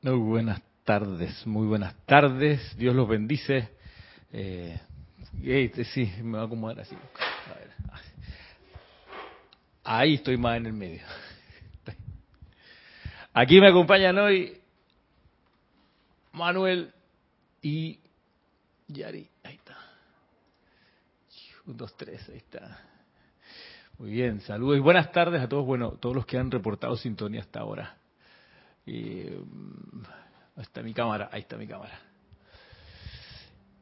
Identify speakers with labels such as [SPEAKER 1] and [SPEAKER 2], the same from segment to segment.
[SPEAKER 1] Muy buenas tardes, muy buenas tardes. Dios los bendice. Eh, este, sí, me va a acomodar así. A ver. Ahí estoy más en el medio. Aquí me acompañan hoy Manuel y Yari. Ahí está. Un, dos, tres, ahí está. Muy bien, saludos y buenas tardes a todos, bueno, todos los que han reportado sintonía hasta ahora. Ahí está mi cámara, ahí está mi cámara.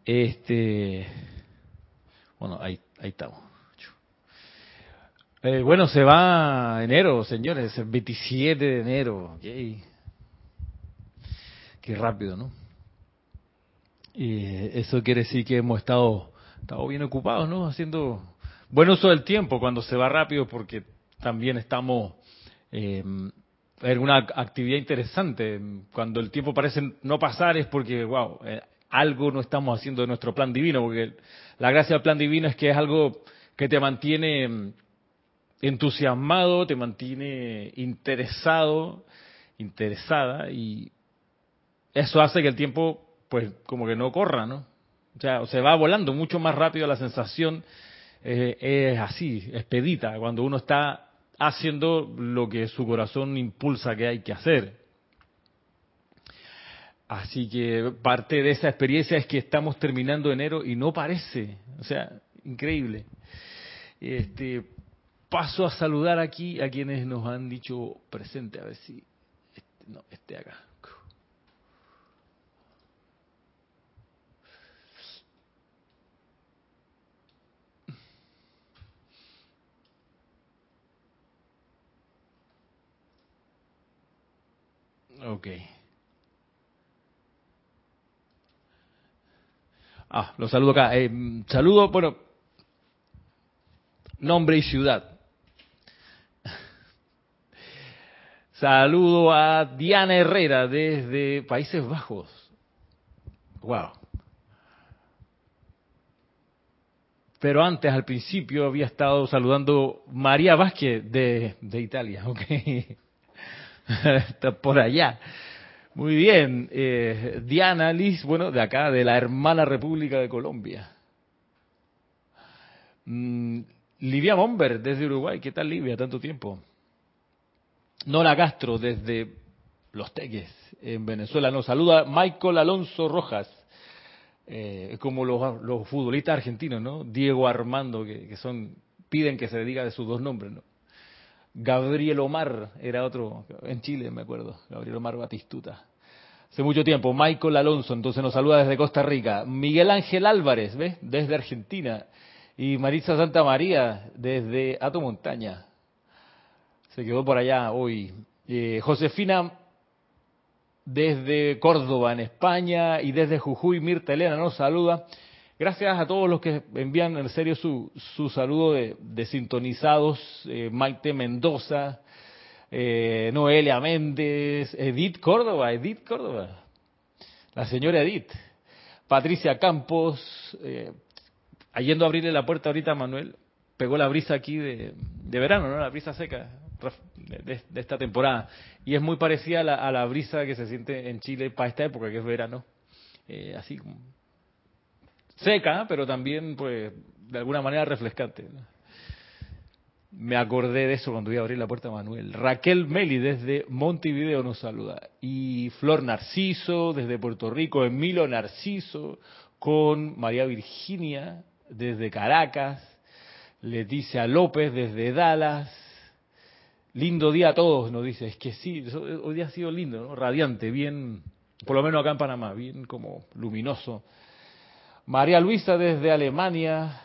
[SPEAKER 1] Este, bueno, ahí, ahí estamos. Eh, bueno, se va enero, señores, el 27 de enero. Yay. Qué rápido, ¿no? Y eso quiere decir que hemos estado, estado bien ocupados, ¿no? Haciendo buen uso del tiempo cuando se va rápido porque también estamos eh, en una actividad interesante. Cuando el tiempo parece no pasar es porque, wow, eh, algo no estamos haciendo de nuestro plan divino, porque la gracia del plan divino es que es algo que te mantiene mm, entusiasmado, te mantiene interesado, interesada y eso hace que el tiempo pues como que no corra, ¿no? O sea, se va volando mucho más rápido la sensación eh, es así, expedita, cuando uno está haciendo lo que su corazón impulsa que hay que hacer. Así que parte de esa experiencia es que estamos terminando enero y no parece, o sea, increíble. Este, paso a saludar aquí a quienes nos han dicho presente, a ver si, este, no, este acá. Ok. Ah, lo saludo acá. Eh, saludo, bueno, nombre y ciudad. Saludo a Diana Herrera desde Países Bajos. Wow. Pero antes, al principio, había estado saludando María Vázquez de, de Italia. Ok. Está por allá. Muy bien. Eh, Diana Liz, bueno, de acá, de la hermana República de Colombia. Mm, Livia Bomber, desde Uruguay. ¿Qué tal, Livia? Tanto tiempo. Nora Castro, desde Los Teques, en Venezuela. Nos saluda Michael Alonso Rojas. Eh, como los, los, futbolistas argentinos, ¿no? Diego Armando, que, que son piden que se diga de sus dos nombres, ¿no? Gabriel Omar era otro, en Chile me acuerdo, Gabriel Omar Batistuta. Hace mucho tiempo, Michael Alonso, entonces nos saluda desde Costa Rica. Miguel Ángel Álvarez, ¿ves? Desde Argentina. Y Marisa Santa María, desde Ato Montaña. Se quedó por allá hoy. Eh, Josefina, desde Córdoba, en España. Y desde Jujuy, Mirta Elena nos saluda. Gracias a todos los que envían en serio su, su saludo de, sintonizados, eh, Maite Mendoza, eh, Noelia Méndez, Edith Córdoba, Edith Córdoba, la señora Edith, Patricia Campos, eh, yendo a abrirle la puerta ahorita a Manuel, pegó la brisa aquí de, de verano, ¿no? La brisa seca de, esta temporada. Y es muy parecida a la, a la, brisa que se siente en Chile para esta época, que es verano. Eh, así como seca, pero también, pues, de alguna manera refrescante. Me acordé de eso cuando iba a abrir la puerta a Manuel. Raquel Meli desde Montevideo nos saluda. Y Flor Narciso desde Puerto Rico. Emilio Narciso con María Virginia desde Caracas. Leticia López desde Dallas. Lindo día a todos, nos dice. Es que sí, hoy día ha sido lindo, ¿no? radiante, bien, por lo menos acá en Panamá, bien como luminoso. María Luisa desde Alemania,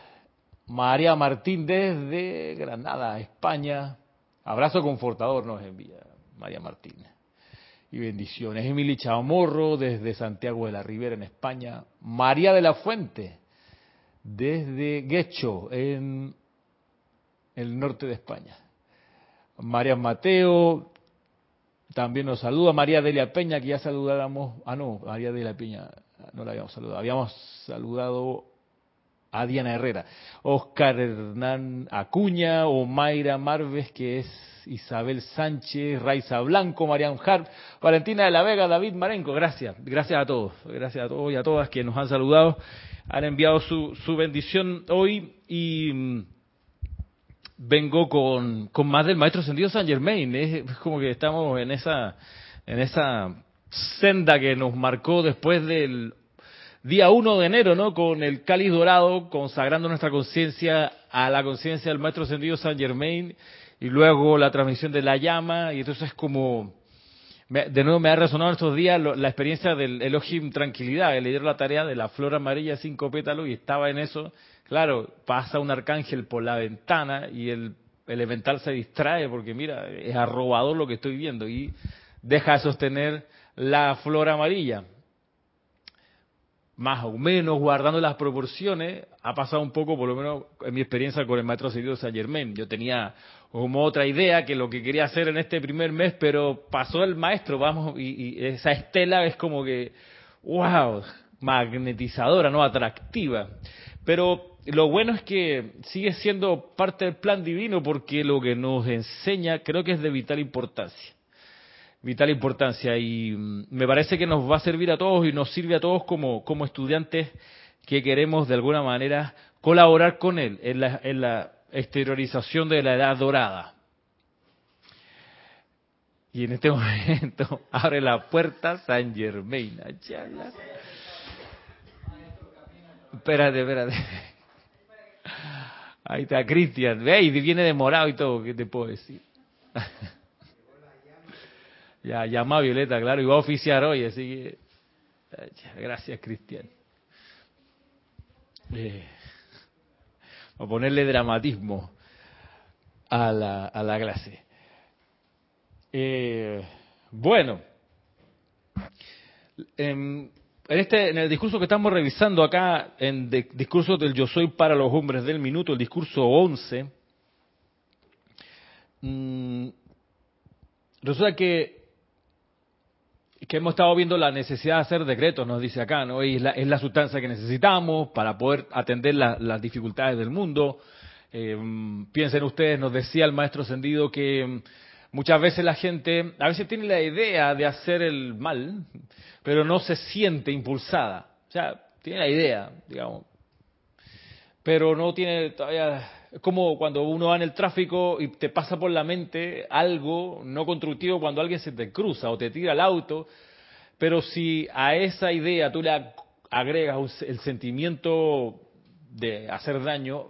[SPEAKER 1] María Martín desde Granada, España. Abrazo confortador nos envía María Martín. Y bendiciones. Emily Chamorro desde Santiago de la Ribera en España. María de la Fuente desde Guecho en el norte de España. María Mateo también nos saluda. María Delia Peña, que ya saludáramos. Ah, no, María Delia Peña no la habíamos saludado. Habíamos saludado a Diana Herrera, Oscar Hernán Acuña, Omaira Marves, que es Isabel Sánchez, Raiza Blanco, Marian Hart, Valentina de la Vega, David Marenco, gracias, gracias a todos, gracias a todos y a todas que nos han saludado, han enviado su, su bendición hoy y mm, vengo con, con más del maestro sentido San Germain, es como que estamos en esa, en esa senda que nos marcó después del día 1 de enero, ¿no? Con el cáliz dorado, consagrando nuestra conciencia a la conciencia del Maestro Ascendido San Germain, y luego la transmisión de la llama, y entonces es como, de nuevo me ha resonado estos días la experiencia del Elohim Tranquilidad, el leer la tarea de la flor amarilla cinco pétalos, y estaba en eso, claro, pasa un arcángel por la ventana, y el elemental se distrae, porque mira, es arrobador lo que estoy viendo, y deja de sostener la flor amarilla más o menos guardando las proporciones, ha pasado un poco, por lo menos en mi experiencia con el maestro Ascendido Saint Germain. Yo tenía como otra idea que lo que quería hacer en este primer mes, pero pasó el maestro, vamos, y, esa estela es como que, wow, magnetizadora, no atractiva. Pero lo bueno es que sigue siendo parte del plan divino porque lo que nos enseña creo que es de vital importancia vital importancia y mm, me parece que nos va a servir a todos y nos sirve a todos como, como estudiantes que queremos de alguna manera colaborar con él en la, en la exteriorización de la edad dorada. Y en este momento abre la puerta San Germain. Espérate, espérate. Ahí está Cristian. Ve, y viene demorado y todo, ¿qué te puedo decir? Ya llama a Violeta, claro, y va a oficiar hoy, así que gracias, Cristian. Eh, a ponerle dramatismo a la, a la clase. Eh, bueno, en, este, en el discurso que estamos revisando acá, en el discurso del Yo Soy para los Hombres del Minuto, el discurso 11, mmm, resulta que que hemos estado viendo la necesidad de hacer decretos, nos dice acá, ¿no? Y es la, es la sustancia que necesitamos para poder atender las dificultades del mundo. Eh, piensen ustedes, nos decía el maestro Ascendido que mm, muchas veces la gente, a veces tiene la idea de hacer el mal, pero no se siente impulsada. O sea, tiene la idea, digamos, pero no tiene todavía es como cuando uno va en el tráfico y te pasa por la mente algo no constructivo cuando alguien se te cruza o te tira el auto, pero si a esa idea tú le agregas el sentimiento de hacer daño,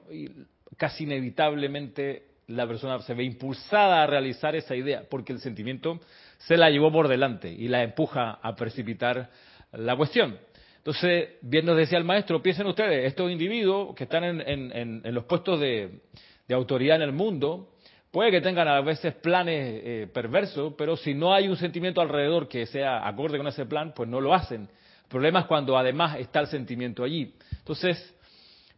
[SPEAKER 1] casi inevitablemente la persona se ve impulsada a realizar esa idea, porque el sentimiento se la llevó por delante y la empuja a precipitar la cuestión. Entonces, bien nos decía el maestro, piensen ustedes, estos individuos que están en, los puestos de, autoridad en el mundo, puede que tengan a veces planes eh, perversos, pero si no hay un sentimiento alrededor que sea acorde con ese plan, pues no lo hacen. El problema es cuando además está el sentimiento allí. Entonces,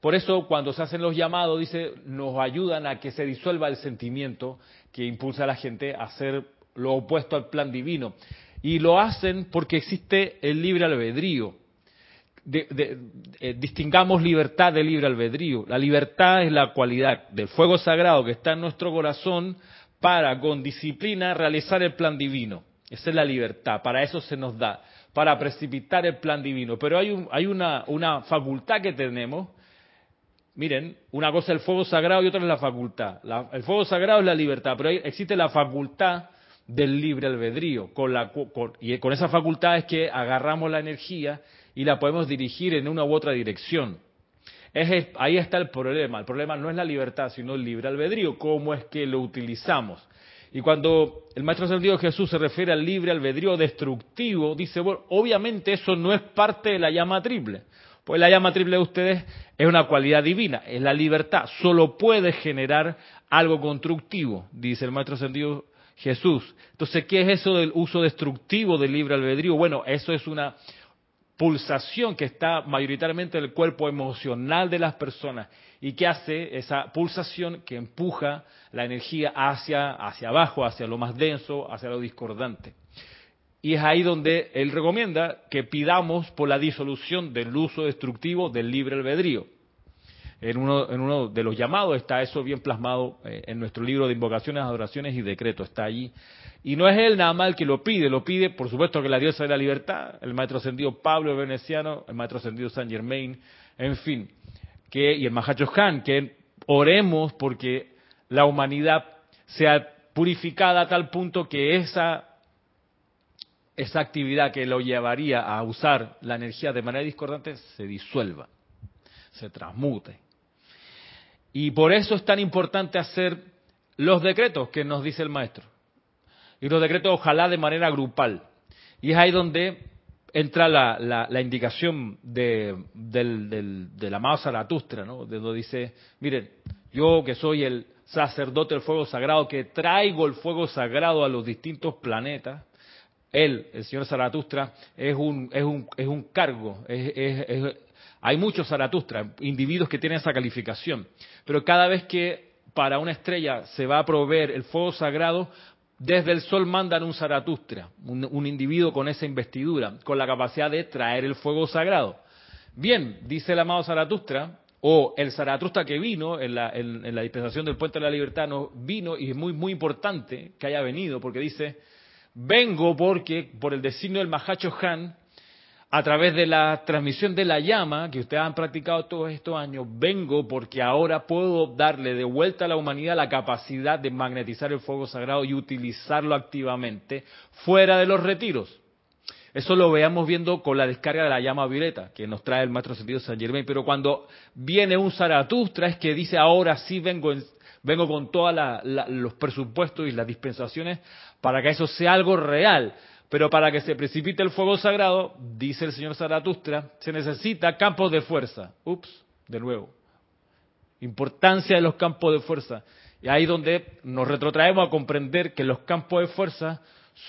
[SPEAKER 1] por eso cuando se hacen los llamados, dice, nos ayudan a que se disuelva el sentimiento que impulsa a la gente a hacer lo opuesto al plan divino. Y lo hacen porque existe el libre albedrío de, eh, distingamos libertad de libre albedrío. La libertad es la cualidad del fuego sagrado que está en nuestro corazón para, con disciplina, realizar el plan divino. Esa es la libertad, para eso se nos da, para precipitar el plan divino. Pero hay, un, hay una, facultad que tenemos. Miren, una cosa es el fuego sagrado y otra es la facultad. el fuego sagrado es la libertad, pero existe la facultad del libre albedrío. Con la, y con esa facultad es que agarramos la energía y la podemos dirigir en una u otra dirección. Es, ahí está el problema. El problema no es la libertad, sino el libre albedrío. ¿Cómo es que lo utilizamos? Y cuando el Maestro Ascendido Jesús se refiere al libre albedrío destructivo, dice, bueno, obviamente eso no es parte de la llama triple. Pues la llama triple de ustedes es una cualidad divina, es la libertad. Solo puede generar algo constructivo, dice el Maestro Ascendido Jesús. Entonces, ¿qué es eso del uso destructivo del libre albedrío? Bueno, eso es una, pulsación que está mayoritariamente en el cuerpo emocional de las personas y que hace esa pulsación que empuja la energía hacia, hacia abajo, hacia lo más denso, hacia lo discordante. Y es ahí donde él recomienda que pidamos por la disolución del uso destructivo del libre albedrío. En uno, en uno de los llamados está eso bien plasmado eh, en nuestro libro de invocaciones, adoraciones y decretos, está allí. Y no es él nada más el que lo pide, lo pide por supuesto que la diosa de la libertad, el maestro ascendido Pablo Veneciano, el maestro ascendido San Germain, en fin, que, y el Mahacho Han, que oremos porque la humanidad sea purificada a tal punto que esa esa actividad que lo llevaría a usar la energía de manera discordante se disuelva, se transmute. Y por eso es tan importante hacer los decretos que nos dice el maestro. Y los decretos ojalá de manera grupal. Y es ahí donde entra la, la, indicación de, del, del, amado Zaratustra, ¿no? De donde dice, miren, yo que soy el sacerdote del fuego sagrado, que traigo el fuego sagrado a los distintos planetas, él, el señor Zaratustra, es un, es un, es un cargo, es, hay muchos Zaratustra, individuos que tienen esa calificación, pero cada vez que para una estrella se va a proveer el fuego sagrado, desde el sol mandan un Zaratustra, un, individuo con esa investidura, con la capacidad de traer el fuego sagrado. Bien, dice el amado Zaratustra, o el Zaratustra que vino en la, en la, dispensación del Puente de la Libertad, no, vino y es muy, muy importante que haya venido, porque dice, vengo porque por el designio del Mahacho Han a través de la transmisión de la llama que ustedes han practicado todos estos años, vengo porque ahora puedo darle de vuelta a la humanidad la capacidad de magnetizar el fuego sagrado y utilizarlo activamente fuera de los retiros. Eso lo veamos viendo con la descarga de la llama violeta que nos trae el maestro sentido San Germain. Pero cuando viene un Zaratustra es que dice ahora sí vengo, vengo con todos los presupuestos y las dispensaciones para que eso sea algo real. Pero para que se precipite el fuego sagrado, dice el señor Zaratustra, se necesita campos de fuerza. Ups, de nuevo. Importancia de los campos de fuerza. Y ahí donde nos retrotraemos a comprender que los campos de fuerza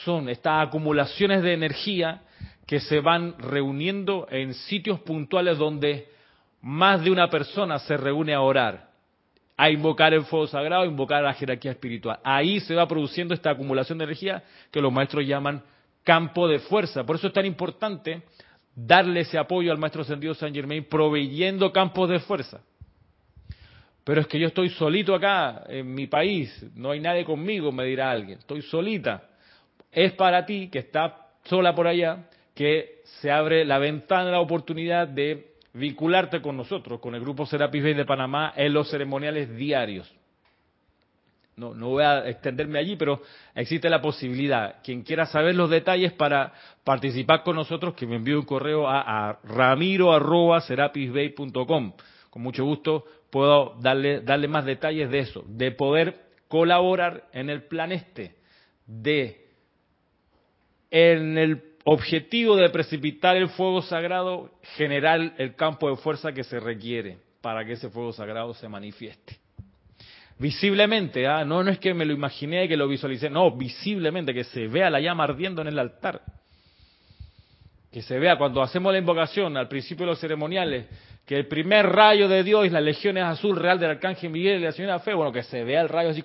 [SPEAKER 1] son estas acumulaciones de energía que se van reuniendo en sitios puntuales donde más de una persona se reúne a orar, a invocar el fuego sagrado, a invocar la jerarquía espiritual. Ahí se va produciendo esta acumulación de energía que los maestros llaman campo de fuerza. Por eso es tan importante darle ese apoyo al maestro ascendido San Germain, proveyendo campos de fuerza. Pero es que yo estoy solito acá en mi país, no hay nadie conmigo, me dirá alguien, estoy solita. Es para ti que está sola por allá que se abre la ventana, la oportunidad de vincularte con nosotros, con el grupo Serapis Bay de Panamá en los ceremoniales diarios no, no voy a extenderme allí, pero existe la posibilidad. Quien quiera saber los detalles para participar con nosotros, que me envíe un correo a, a ramiro.serapisbay.com. Con mucho gusto puedo darle, darle más detalles de eso, de poder colaborar en el plan este, de en el objetivo de precipitar el fuego sagrado, generar el campo de fuerza que se requiere para que ese fuego sagrado se manifieste visiblemente, ¿ah? no, no es que me lo imaginé, que lo visualicé, no, visiblemente, que se vea la llama ardiendo en el altar. Que se vea cuando hacemos la invocación al principio de los ceremoniales, que el primer rayo de Dios, la legión es azul real del arcángel Miguel y la señora Fe, bueno, que se vea el rayo así,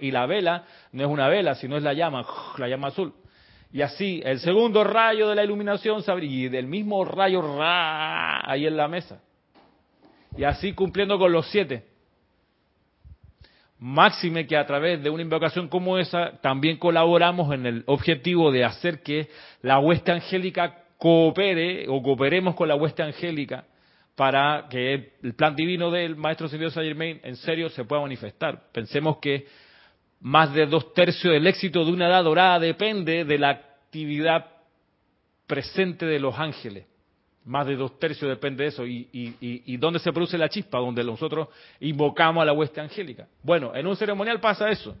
[SPEAKER 1] y la vela no es una vela, sino es la llama, la llama azul. Y así, el segundo rayo de la iluminación se y del mismo rayo ahí en la mesa. Y así cumpliendo con los siete. Máxime que a través de una invocación como esa también colaboramos en el objetivo de hacer que la hueste angélica coopere o cooperemos con la hueste angélica para que el plan divino del Maestro Señor Saint Germain en serio se pueda manifestar. Pensemos que más de dos tercios del éxito de una edad dorada depende de la actividad presente de los ángeles. Más de dos tercios depende de eso. ¿Y, y, dónde se produce la chispa? Donde nosotros invocamos a la hueste angélica. Bueno, en un ceremonial pasa eso.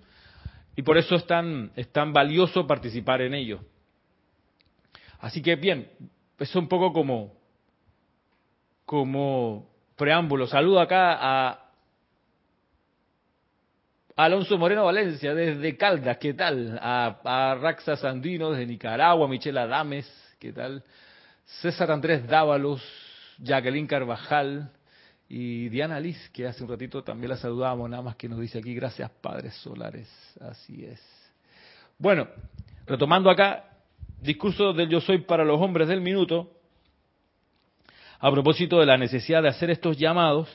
[SPEAKER 1] Y por eso es tan, es tan valioso participar en ello. Así que bien, eso un poco como, como preámbulo. Saludo acá a Alonso Moreno Valencia desde Caldas, ¿qué tal? A, a Raxa Sandino desde Nicaragua, Michelle Adames, ¿qué tal? César Andrés Dávalos, Jacqueline Carvajal y Diana Liz, que hace un ratito también la saludamos, nada más que nos dice aquí, gracias Padres Solares, así es. Bueno, retomando acá, discurso del yo soy para los hombres del minuto, a propósito de la necesidad de hacer estos llamados,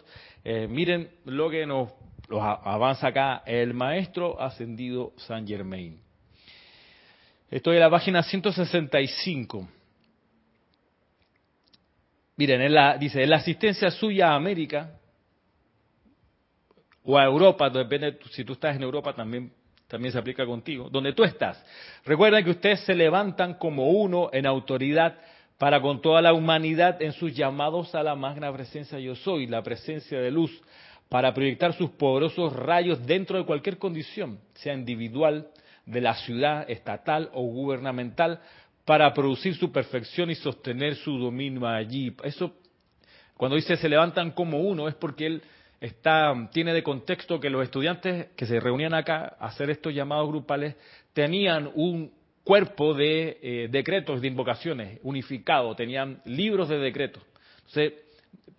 [SPEAKER 1] Eh, miren lo que nos avanza acá el maestro ascendido San Germain. Estoy en la página 165. Miren, en la, dice, en la asistencia suya a América o a Europa, depende, si tú estás en Europa también, también se aplica contigo, donde tú estás. Recuerden que ustedes se levantan como uno en autoridad para con toda la humanidad en sus llamados a la magna presencia yo soy, la presencia de luz, para proyectar sus poderosos rayos dentro de cualquier condición, sea individual, de la ciudad, estatal o gubernamental, para producir su perfección y sostener su dominio allí. Eso, cuando dice se levantan como uno, es porque él está, tiene de contexto que los estudiantes que se reunían acá a hacer estos llamados grupales tenían un cuerpo de eh, decretos, de invocaciones unificado, tenían libros de decretos.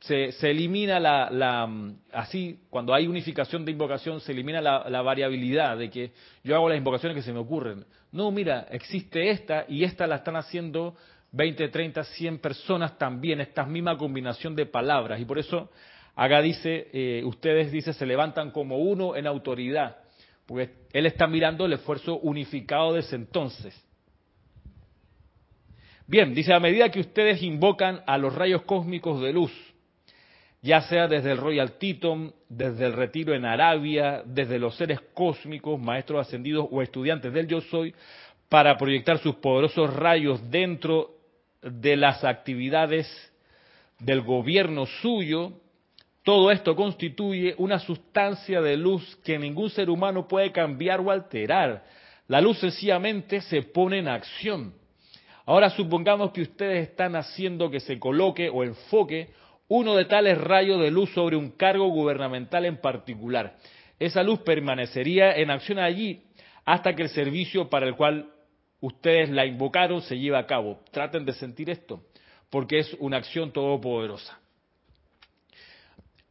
[SPEAKER 1] Se, elimina la, la, así, cuando hay unificación de invocación, se elimina la, variabilidad de que yo hago las invocaciones que se me ocurren. No, mira, existe esta y esta la están haciendo 20, 30, 100 personas también, esta misma combinación de palabras. Y por eso acá dice, eh, ustedes, dice, se levantan como uno en autoridad, porque él está mirando el esfuerzo unificado de ese entonces. Bien, dice, a medida que ustedes invocan a los rayos cósmicos de luz, ya sea desde el Royal Teton, desde el retiro en Arabia, desde los seres cósmicos, maestros ascendidos o estudiantes del yo soy, para proyectar sus poderosos rayos dentro de las actividades del gobierno suyo, todo esto constituye una sustancia de luz que ningún ser humano puede cambiar o alterar. La luz sencillamente se pone en acción. Ahora supongamos que ustedes están haciendo que se coloque o enfoque uno de tales rayos de luz sobre un cargo gubernamental en particular. Esa luz permanecería en acción allí hasta que el servicio para el cual ustedes la invocaron se lleve a cabo. Traten de sentir esto, porque es una acción todopoderosa.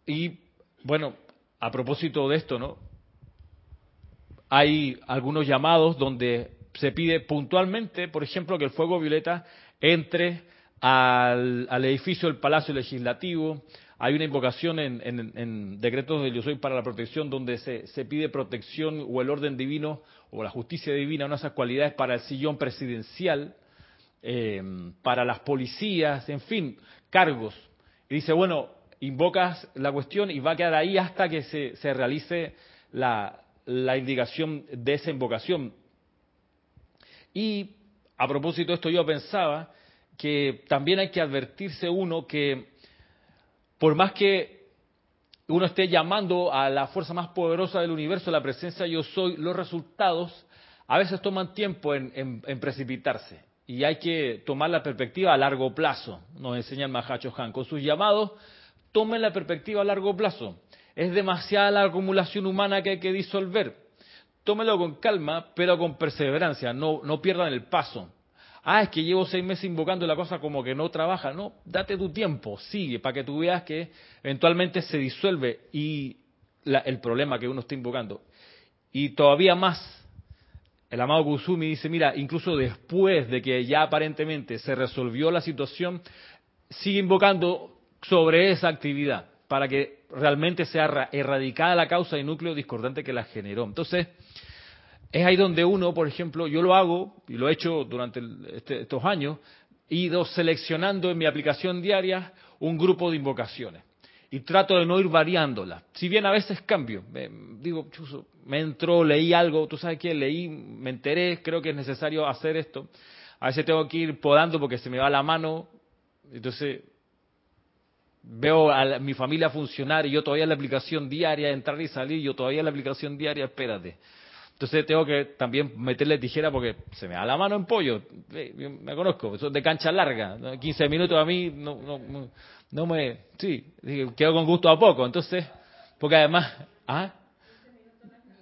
[SPEAKER 1] Y bueno, a propósito de esto, ¿no? Hay algunos llamados donde se pide puntualmente, por ejemplo, que el fuego violeta entre al, edificio del Palacio Legislativo. Hay una invocación en, decretos de Yo Soy para la protección donde se, pide protección o el orden divino o la justicia divina, unas cualidades para el sillón presidencial, eh, para las policías, en fin, cargos. Y dice, bueno, invocas la cuestión y va a quedar ahí hasta que se, realice la, la indicación de esa invocación. Y a propósito de esto yo pensaba que también hay que advertirse uno que por más que uno esté llamando a la fuerza más poderosa del universo, la presencia yo soy, los resultados a veces toman tiempo en, precipitarse. Y hay que tomar la perspectiva a largo plazo, nos enseña el Mahacho Han. Con sus llamados, tomen la perspectiva a largo plazo. Es demasiada la acumulación humana que hay que disolver. Tómelo con calma, pero con perseverancia. No, no pierdan el paso ah, es que llevo seis meses invocando la cosa como que no trabaja. No, date tu tiempo, sigue, para que tú veas que eventualmente se disuelve y el problema que uno está invocando. Y todavía más, el amado Kusumi dice, mira, incluso después de que ya aparentemente se resolvió la situación, sigue invocando sobre esa actividad para que realmente sea erradicada la causa y núcleo discordante que la generó. Entonces, es ahí donde uno, por ejemplo, yo lo hago, y lo he hecho durante este, estos años, he ido seleccionando en mi aplicación diaria un grupo de invocaciones. Y trato de no ir variándolas. Si bien a veces cambio, me, digo, chuso, me entró, leí algo, tú sabes qué, leí, me enteré, creo que es necesario hacer esto. A veces tengo que ir podando porque se me va la mano, entonces veo a mi familia funcionar y yo todavía en la aplicación diaria, entrar y salir, yo todavía en la aplicación diaria, espérate. Entonces tengo que también meterle tijera porque se me da la mano en pollo. Me conozco, eso es de cancha larga. 15 minutos a mí no, no, no me... Sí, quedo con gusto a poco. Entonces, porque además... ¿ah?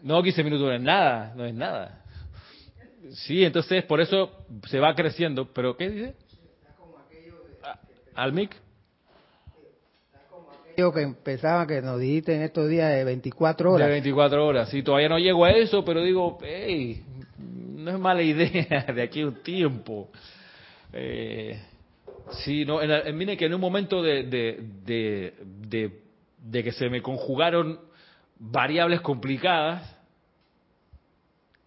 [SPEAKER 1] No, 15 minutos no es nada, no es nada. Sí, entonces por eso se va creciendo. ¿Pero qué dice? ¿Al mic?
[SPEAKER 2] Que empezaba, que nos dijiste en estos días de 24 horas.
[SPEAKER 1] De 24 horas, sí, todavía no llego a eso, pero digo, hey, no es mala idea de aquí a un tiempo. Eh, sí, no, en, mire que en un momento de, de, de que se me conjugaron variables complicadas,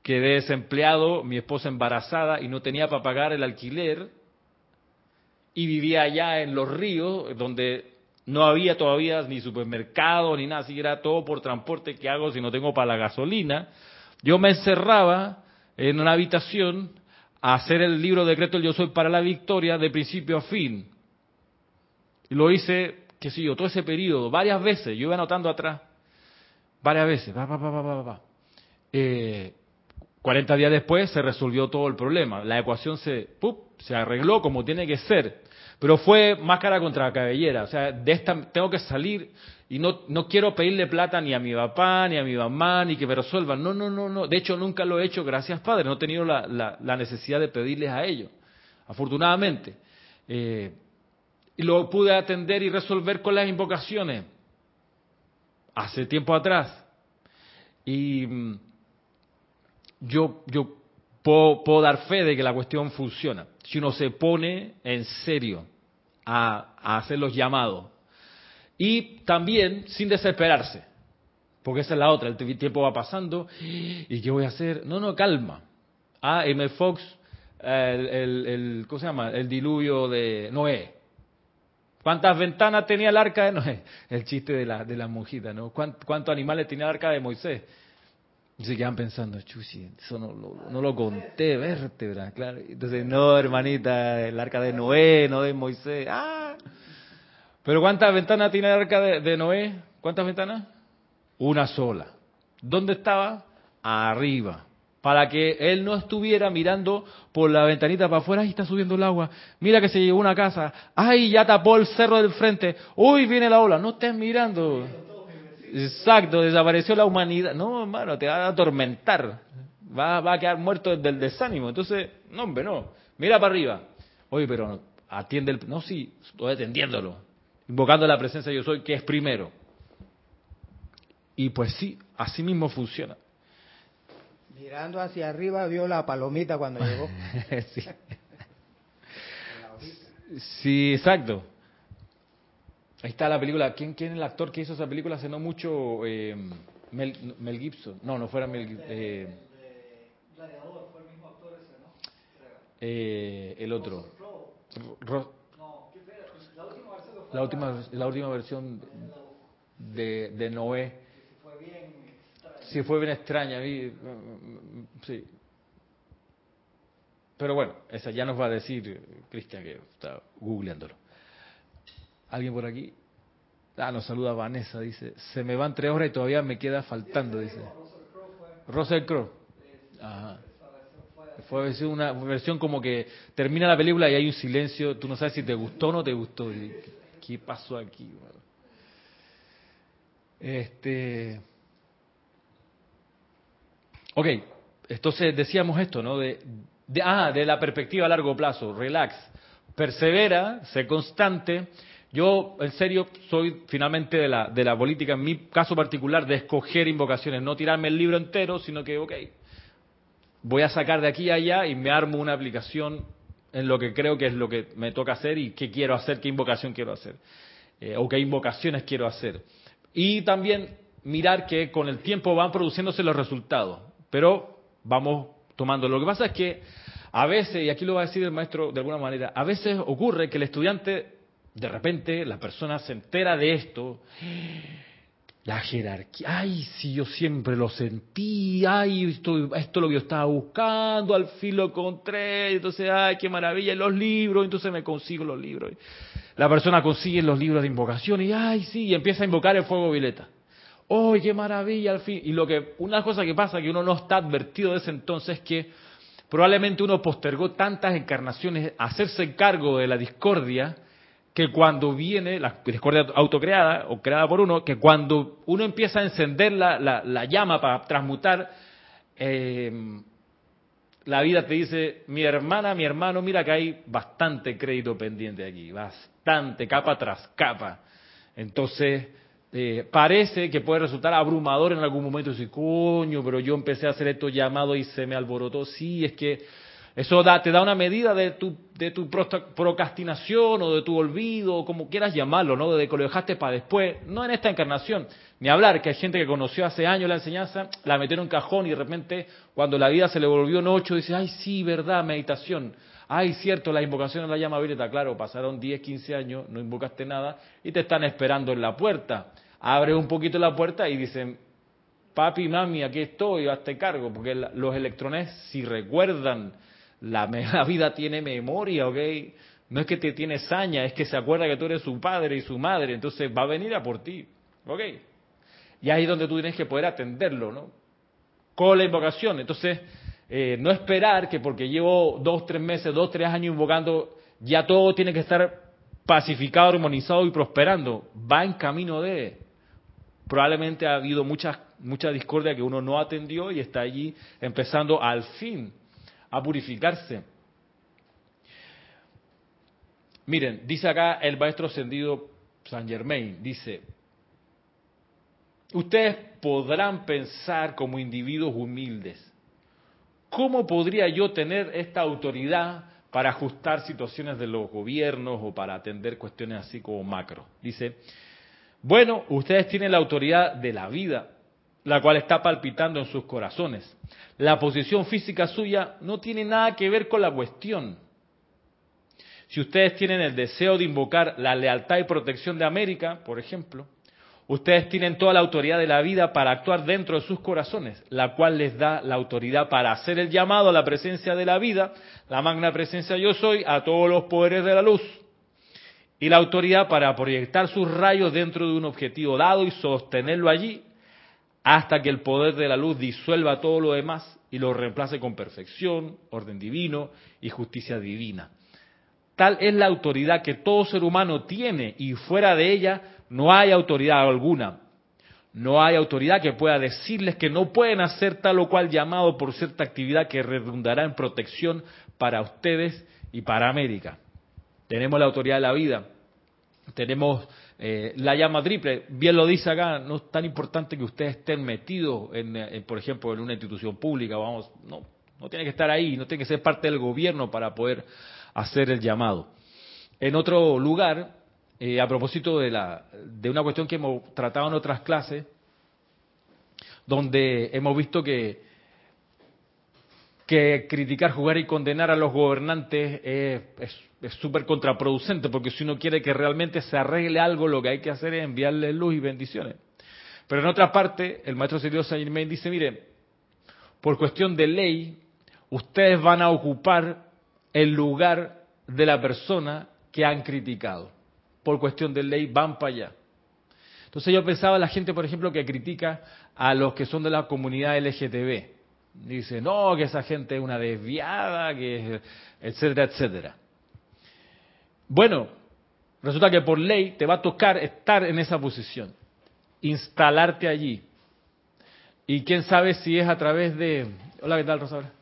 [SPEAKER 1] quedé desempleado, mi esposa embarazada y no tenía para pagar el alquiler, y vivía allá en los ríos, donde no había todavía ni supermercado ni nada, así era todo por transporte que hago si no tengo para la gasolina. Yo me encerraba en una habitación a hacer el libro decreto Yo Soy para la Victoria de principio a fin. Y lo hice, qué sé yo, todo ese periodo, varias veces, yo iba anotando atrás, varias veces, va, va, va, Eh, 40 días después se resolvió todo el problema, la ecuación se, se arregló como tiene que ser. Pero fue máscara contra cabellera. O sea, de esta tengo que salir y no, no quiero pedirle plata ni a mi papá, ni a mi mamá, ni que me resuelvan. No, no, no, no. De hecho, nunca lo he hecho, gracias Padre. No he tenido la, la, necesidad de pedirles a ellos, afortunadamente. Eh, y lo pude atender y resolver con las invocaciones hace tiempo atrás. Y mm, yo, yo puedo, dar fe de que la cuestión funciona. Si uno se pone en serio a, hacer los llamados. Y también sin desesperarse. Porque esa es la otra, el tiempo va pasando. ¿Y qué voy a hacer? No, no, calma. Ah, M. Fox, el, el, ¿cómo se llama? El diluvio de Noé. ¿Cuántas ventanas tenía el arca de Noé? El chiste de la, de la monjita, ¿no? ¿Cuántos animales tenía el arca de Moisés? Y se quedan pensando, chuchi, eso no, no, lo conté, vértebra, claro. Entonces, no, hermanita, el arca de Noé, no de Moisés. ¡Ah! Pero ¿cuántas ventanas tiene el arca de, Noé? ¿Cuántas ventanas? Una sola. ¿Dónde estaba? Arriba. Para que él no estuviera mirando por la ventanita para afuera, y está subiendo el agua. Mira que se llevó una casa. ¡Ay, ya tapó el cerro del frente! ¡Uy, viene la ola! No estés mirando. Exacto, desapareció la humanidad. No, hermano, te va a atormentar. Va, va a quedar muerto del desánimo. Entonces, no, hombre, no. Mira para arriba. Oye, pero atiende el... No, sí, estoy atendiéndolo. Invocando la presencia de yo soy, que es primero. Y pues sí, así mismo funciona.
[SPEAKER 2] Mirando hacia arriba vio la palomita cuando llegó.
[SPEAKER 1] sí. sí, exacto. Ahí está la película. ¿Quién, quién es el actor que hizo esa película hace no mucho? Eh, Mel, Gibson. No, no fuera Mel Gibson. Eh, Gladiador, fue el mismo actor ese, ¿no? Eh, el otro. no, la última versión. La última, versión de, de Noé. Fue bien Sí, fue bien extraña. Sí. Pero bueno, esa ya nos va a decir Cristian que está googleándolo. ¿Alguien por aquí? Ah, nos saluda Vanessa, dice. Se me van tres horas y todavía me queda faltando, dice. Russell Crowe. Ajá. Fue una versión como que termina la película y hay un silencio, tú no sabes si te gustó o no te gustó. ¿Qué pasó aquí? Este. Ok, entonces decíamos esto, ¿no? De, de, ah, de la perspectiva a largo plazo, relax, persevera, sé constante yo, en serio, soy finalmente de la, de la política, en mi caso particular, de escoger invocaciones, no tirarme el libro entero, sino que, ok, voy a sacar de aquí a allá y me armo una aplicación en lo que creo que es lo que me toca hacer y qué quiero hacer, qué invocación quiero hacer, eh, o qué invocaciones quiero hacer. Y también mirar que con el tiempo van produciéndose los resultados, pero vamos tomando. Lo que pasa es que a veces, y aquí lo va a decir el maestro de alguna manera, a veces ocurre que el estudiante de repente la persona se entera de esto, la jerarquía, ay, si yo siempre lo sentí, ay, esto, esto es lo que yo estaba buscando, al fin lo encontré, entonces, ay, qué maravilla, los libros, entonces me consigo los libros. La persona consigue los libros de invocación y, ay, sí, y empieza a invocar el fuego violeta. ¡ay, qué maravilla! Al fin. Y lo que, una cosa que pasa que uno no está advertido de ese entonces es que probablemente uno postergó tantas encarnaciones hacerse cargo de la discordia que cuando viene la discordia autocreada o creada por uno, que cuando uno empieza a encender la, la, llama para transmutar, eh, la vida te dice, mi hermana, mi hermano, mira que hay bastante crédito pendiente aquí, bastante, capa tras capa. Entonces, eh, parece que puede resultar abrumador en algún momento decir, coño, pero yo empecé a hacer estos llamados y se me alborotó. Sí, es que Eso da, te da una medida de tu, de tu procrastinación o de tu olvido, o como quieras llamarlo, ¿no? De que lo dejaste para después, no en esta encarnación. Ni hablar que hay gente que conoció hace años la enseñanza, la metió en un cajón y de repente, cuando la vida se le volvió en ocho, dice, ay, sí, verdad, meditación. Ay, cierto, la invocación a la llama violeta. Claro, pasaron 10, 15 años, no invocaste nada y te están esperando en la puerta. Abre un poquito la puerta y dicen, papi, mami, aquí estoy, hazte cargo, porque los electrones, si recuerdan, la, vida tiene memoria, ¿ok? No es que te tiene saña, es que se acuerda que tú eres su padre y su madre, entonces va a venir a por ti, ¿ok? Y ahí es donde tú tienes que poder atenderlo, ¿no? Con la invocación. Entonces, eh, no esperar que porque llevo dos, tres meses, dos, tres años invocando, ya todo tiene que estar pacificado, armonizado y prosperando. Va en camino de. Probablemente ha habido mucha, mucha discordia que uno no atendió y está allí empezando al fin a purificarse. Miren, dice acá el maestro ascendido San Germain, dice, ustedes podrán pensar como individuos humildes, ¿cómo podría yo tener esta autoridad para ajustar situaciones de los gobiernos o para atender cuestiones así como macro? Dice, bueno, ustedes tienen la autoridad de la vida, la cual está palpitando en sus corazones. La posición física suya no tiene nada que ver con la cuestión. Si ustedes tienen el deseo de invocar la lealtad y protección de América, por ejemplo, Ustedes tienen toda la autoridad de la vida para actuar dentro de sus corazones, la cual les da la autoridad para hacer el llamado a la presencia de la vida, la magna presencia yo soy, a todos los poderes de la luz. Y la autoridad para proyectar sus rayos dentro de un objetivo dado y sostenerlo allí hasta que el poder de la luz disuelva todo lo demás y lo reemplace con perfección, orden divino y justicia divina. Tal es la autoridad que todo ser humano tiene y fuera de ella no hay autoridad alguna. No hay autoridad que pueda decirles que no pueden hacer tal o cual llamado por cierta actividad que redundará en protección para ustedes y para América. Tenemos la autoridad de la vida. Tenemos eh, la llama triple. Bien lo dice acá, no es tan importante que ustedes estén metidos, en, por ejemplo, en una institución pública. Vamos, no, no tiene que estar ahí, no tiene que ser parte del gobierno para poder hacer el llamado. En otro lugar, eh, a propósito de, la, de una cuestión que hemos tratado en otras clases, donde hemos visto que, que criticar, jugar y condenar a los gobernantes es súper contraproducente, porque si uno quiere que realmente se arregle algo, lo que hay que hacer es enviarle luz y bendiciones. Pero en otra parte, el maestro Sergio Saint Germain dice, mire, por cuestión de ley, ustedes van a ocupar el lugar de la persona que han criticado por cuestión de ley van para allá. Entonces yo pensaba la gente, por ejemplo, que critica a los que son de la comunidad LGTB. Dice, no, que esa gente es una desviada, que etcétera, etcétera. Bueno, resulta que por ley te va a tocar estar en esa posición, instalarte allí. Y quién sabe si es a través de... Hola, ¿qué tal, Rosaura?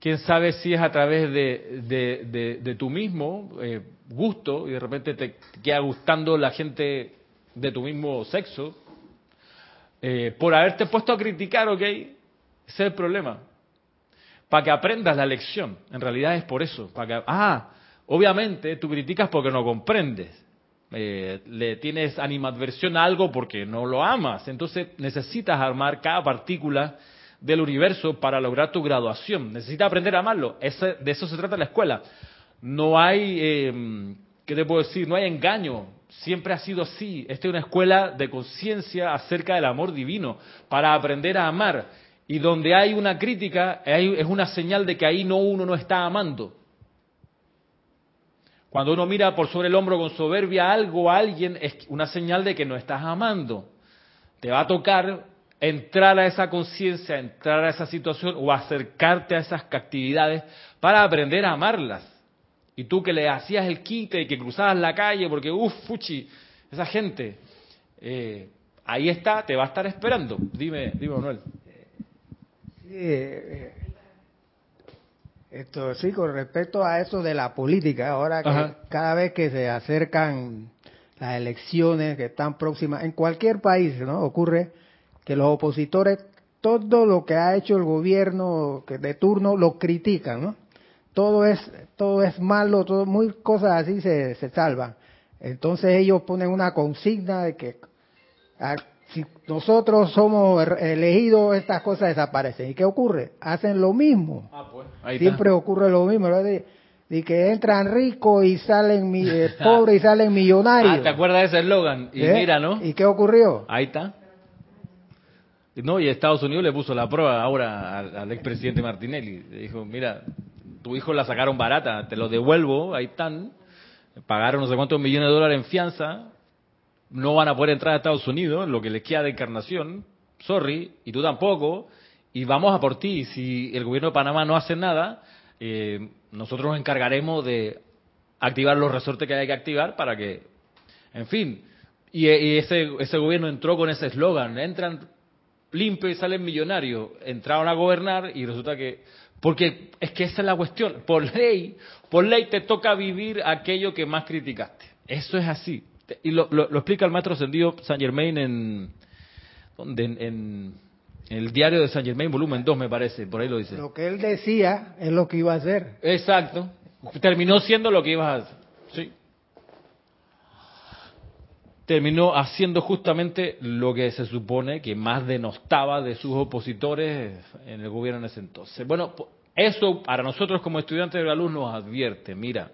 [SPEAKER 1] quién sabe si es a través de, de, tu mismo eh, gusto y de repente te queda gustando la gente de tu mismo sexo, eh, por haberte puesto a criticar, ¿ok? Ese es el problema. Para que aprendas la lección. En realidad es por eso. Para que, ah, obviamente tú criticas porque no comprendes. Eh, le tienes animadversión a algo porque no lo amas. Entonces necesitas armar cada partícula del universo para lograr tu graduación. Necesitas aprender a amarlo. de eso se trata la escuela. No hay, eh, ¿qué te puedo decir? No hay engaño. Siempre ha sido así. Esta es una escuela de conciencia acerca del amor divino, para aprender a amar. Y donde hay una crítica, es una señal de que ahí no uno no está amando. Cuando uno mira por sobre el hombro con soberbia algo a alguien, es una señal de que no estás amando. Te va a tocar entrar a esa conciencia, entrar a esa situación o acercarte a esas actividades para aprender a amarlas. Y tú que le hacías el quite y que cruzabas la calle porque, uff, fuchi, esa gente, eh, ahí está, te va a estar esperando. Dime, dime Manuel.
[SPEAKER 2] Sí, eh, esto, sí, con respecto a eso de la política, ahora que cada vez que se acercan las elecciones que están próximas, en cualquier país, ¿no? Ocurre que los opositores todo lo que ha hecho el gobierno de turno lo critican, ¿no? todo es todo es malo, todo muy cosas así se, se salvan. Entonces ellos ponen una consigna de que ah, si nosotros somos er, elegidos, estas cosas desaparecen. ¿Y qué ocurre? Hacen lo mismo. Ah, pues, Siempre ocurre lo mismo. De, que entran ricos y salen eh, pobres y salen millonarios.
[SPEAKER 1] Ah, ¿te acuerdas de ese eslogan? Y ¿Eh? mira, ¿no?
[SPEAKER 2] ¿Y qué ocurrió?
[SPEAKER 1] Ahí está. No, y Estados Unidos le puso la prueba ahora al, al expresidente Martinelli. Le dijo, mira, tu hijo la sacaron barata, te lo devuelvo, ahí están. Pagaron no sé cuántos millones de dólares en fianza, no van a poder entrar a Estados Unidos, lo que les queda de encarnación, sorry, y tú tampoco, y vamos a por ti. Si el gobierno de Panamá no hace nada, eh, nosotros nos encargaremos de activar los resortes que hay que activar para que, en fin, y, ese, ese gobierno entró con ese eslogan, entran limpios y salen millonarios, entraron a gobernar y resulta que, porque es que esa es la cuestión, por ley, por ley te toca vivir aquello que más criticaste, eso es así, y lo, lo, explica el maestro ascendido Saint Germain en, en, en, el diario de Saint Germain, volumen 2, me parece, por ahí lo dice.
[SPEAKER 2] Lo que él decía es lo que iba a hacer.
[SPEAKER 1] Exacto. Terminó siendo lo que iba a hacer. Sí. Terminó haciendo justamente lo que se supone que más denostaba de sus opositores en el gobierno en ese entonces. Bueno, eso para nosotros como estudiantes de la luz nos advierte, mira,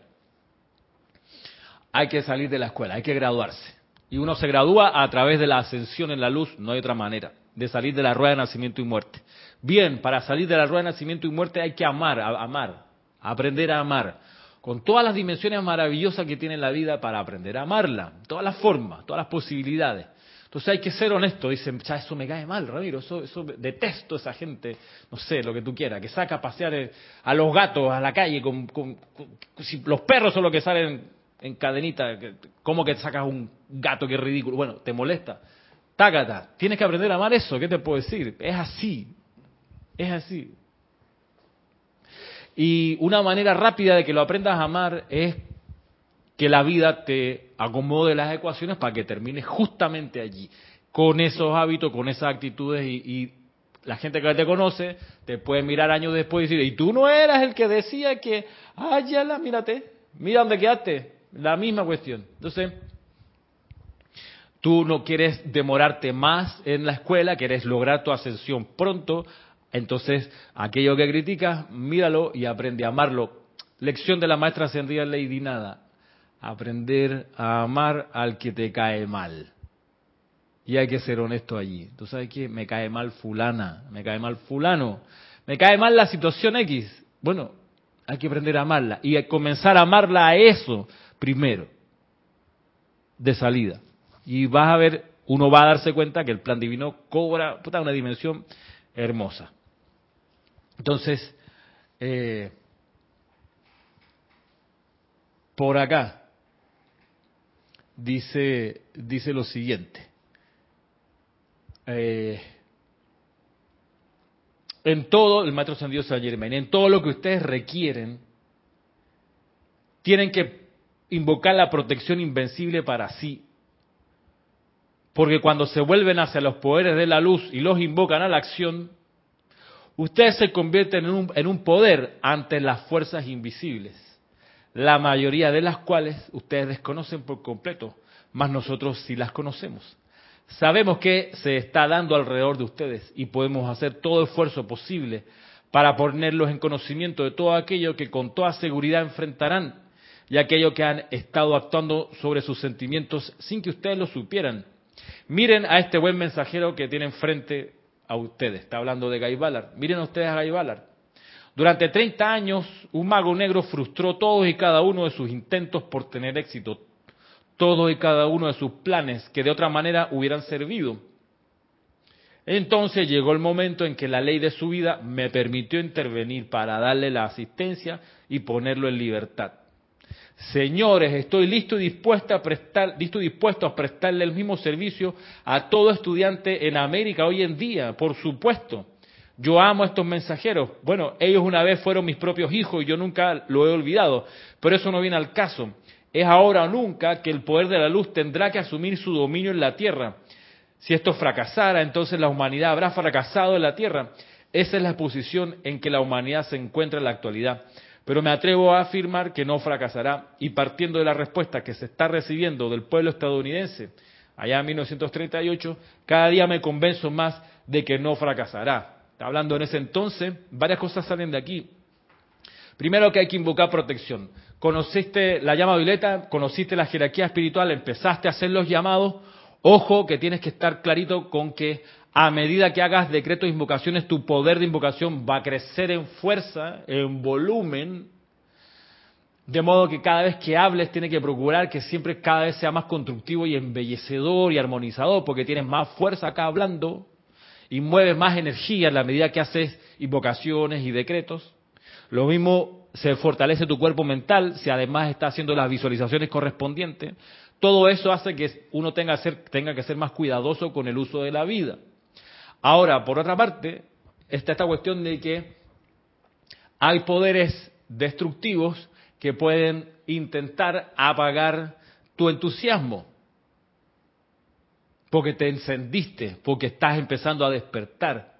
[SPEAKER 1] hay que salir de la escuela, hay que graduarse. Y uno se gradúa a través de la ascensión en la luz, no hay otra manera, de salir de la rueda de nacimiento y muerte. Bien, para salir de la rueda de nacimiento y muerte hay que amar, amar, aprender a amar, con todas las dimensiones maravillosas que tiene la vida para aprender a amarla, todas las formas, todas las posibilidades. Entonces hay que ser honesto, dicen, ya eso me cae mal, Ramiro, eso, eso detesto a esa gente, no sé, lo que tú quieras, que saca a pasear eh, a los gatos a la calle, con, si los perros son los que salen en cadenita, ¿cómo que sacas un gato que es ridículo? Bueno, te molesta. Tácata, tienes que aprender a amar eso, ¿qué te puedo decir? Es así, es así. Y una manera rápida de que lo aprendas a amar es que la vida te acomode las ecuaciones para que termines justamente allí, con esos hábitos, con esas actitudes y, la gente que te conoce te puede mirar años después y decir, y tú no eras el que decía que, ay, ya la, mírate, mira dónde quedaste, la misma cuestión. Entonces, tú no quieres demorarte más en la escuela, quieres lograr tu ascensión pronto, entonces aquello que criticas, míralo y aprende a amarlo. Lección de la maestra ascendida Lady Nada. Aprender a amar al que te cae mal. Y hay que ser honesto allí. ¿Tú sabes qué? Me cae mal fulana, me cae mal fulano, me cae mal la situación X. Bueno, hay que aprender a amarla y comenzar a amarla a eso primero, de salida. Y vas a ver, uno va a darse cuenta que el plan divino cobra una dimensión hermosa. Entonces, eh, por acá dice, dice lo siguiente. Eh, en todo, el maestro San Dios San Germain, en todo lo que ustedes requieren, tienen que invocar la protección invencible para sí. Porque cuando se vuelven hacia los poderes de la luz y los invocan a la acción, ustedes se convierten en un, poder ante las fuerzas invisibles, la mayoría de las cuales ustedes desconocen por completo, mas nosotros sí las conocemos. Sabemos que se está dando alrededor de ustedes y podemos hacer todo esfuerzo posible para ponerlos en conocimiento de todo aquello que con toda seguridad enfrentarán y aquello que han estado actuando sobre sus sentimientos sin que ustedes lo supieran. Miren a este buen mensajero que tienen frente a ustedes. Está hablando de Guy Ballard. Miren a ustedes a Guy Ballard. Durante 30 años, un mago negro frustró todos y cada uno de sus intentos por tener éxito, todos y cada uno de sus planes que de otra manera hubieran servido. Entonces llegó el momento en que la ley de su vida me permitió intervenir para darle la asistencia y ponerlo en libertad. Señores, estoy listo y dispuesto a prestar, listo y dispuesto a prestarle el mismo servicio a todo estudiante en América hoy en día, por supuesto. Yo amo a estos mensajeros. Bueno, ellos una vez fueron mis propios hijos y yo nunca lo he olvidado, pero eso no viene al caso. Es ahora o nunca que el poder de la luz tendrá que asumir su dominio en la tierra. Si esto fracasara, entonces la humanidad habrá fracasado en la tierra. Esa es la posición en que la humanidad se encuentra en la actualidad. Pero me atrevo a afirmar que no fracasará. Y partiendo de la respuesta que se está recibiendo del pueblo estadounidense allá en 1938, cada día me convenzo más de que no fracasará. hablando en ese entonces, varias cosas salen de aquí. Primero que hay que invocar protección. Conociste la llama violeta, conociste la jerarquía espiritual, empezaste a hacer los llamados. Ojo que tienes que estar clarito con que a medida que hagas decretos e invocaciones, tu poder de invocación va a crecer en fuerza, en volumen, de modo que cada vez que hables tienes que procurar que siempre cada vez sea más constructivo y embellecedor y armonizador, porque tienes más fuerza acá hablando y mueves más energía en la medida que haces invocaciones y decretos. Lo mismo se fortalece tu cuerpo mental si además estás haciendo las visualizaciones correspondientes. Todo eso hace que uno tenga, tenga que ser más cuidadoso con el uso de la vida. Ahora, por otra parte, está esta cuestión de que hay poderes destructivos que pueden intentar apagar tu entusiasmo. Porque te encendiste, porque estás empezando a despertar.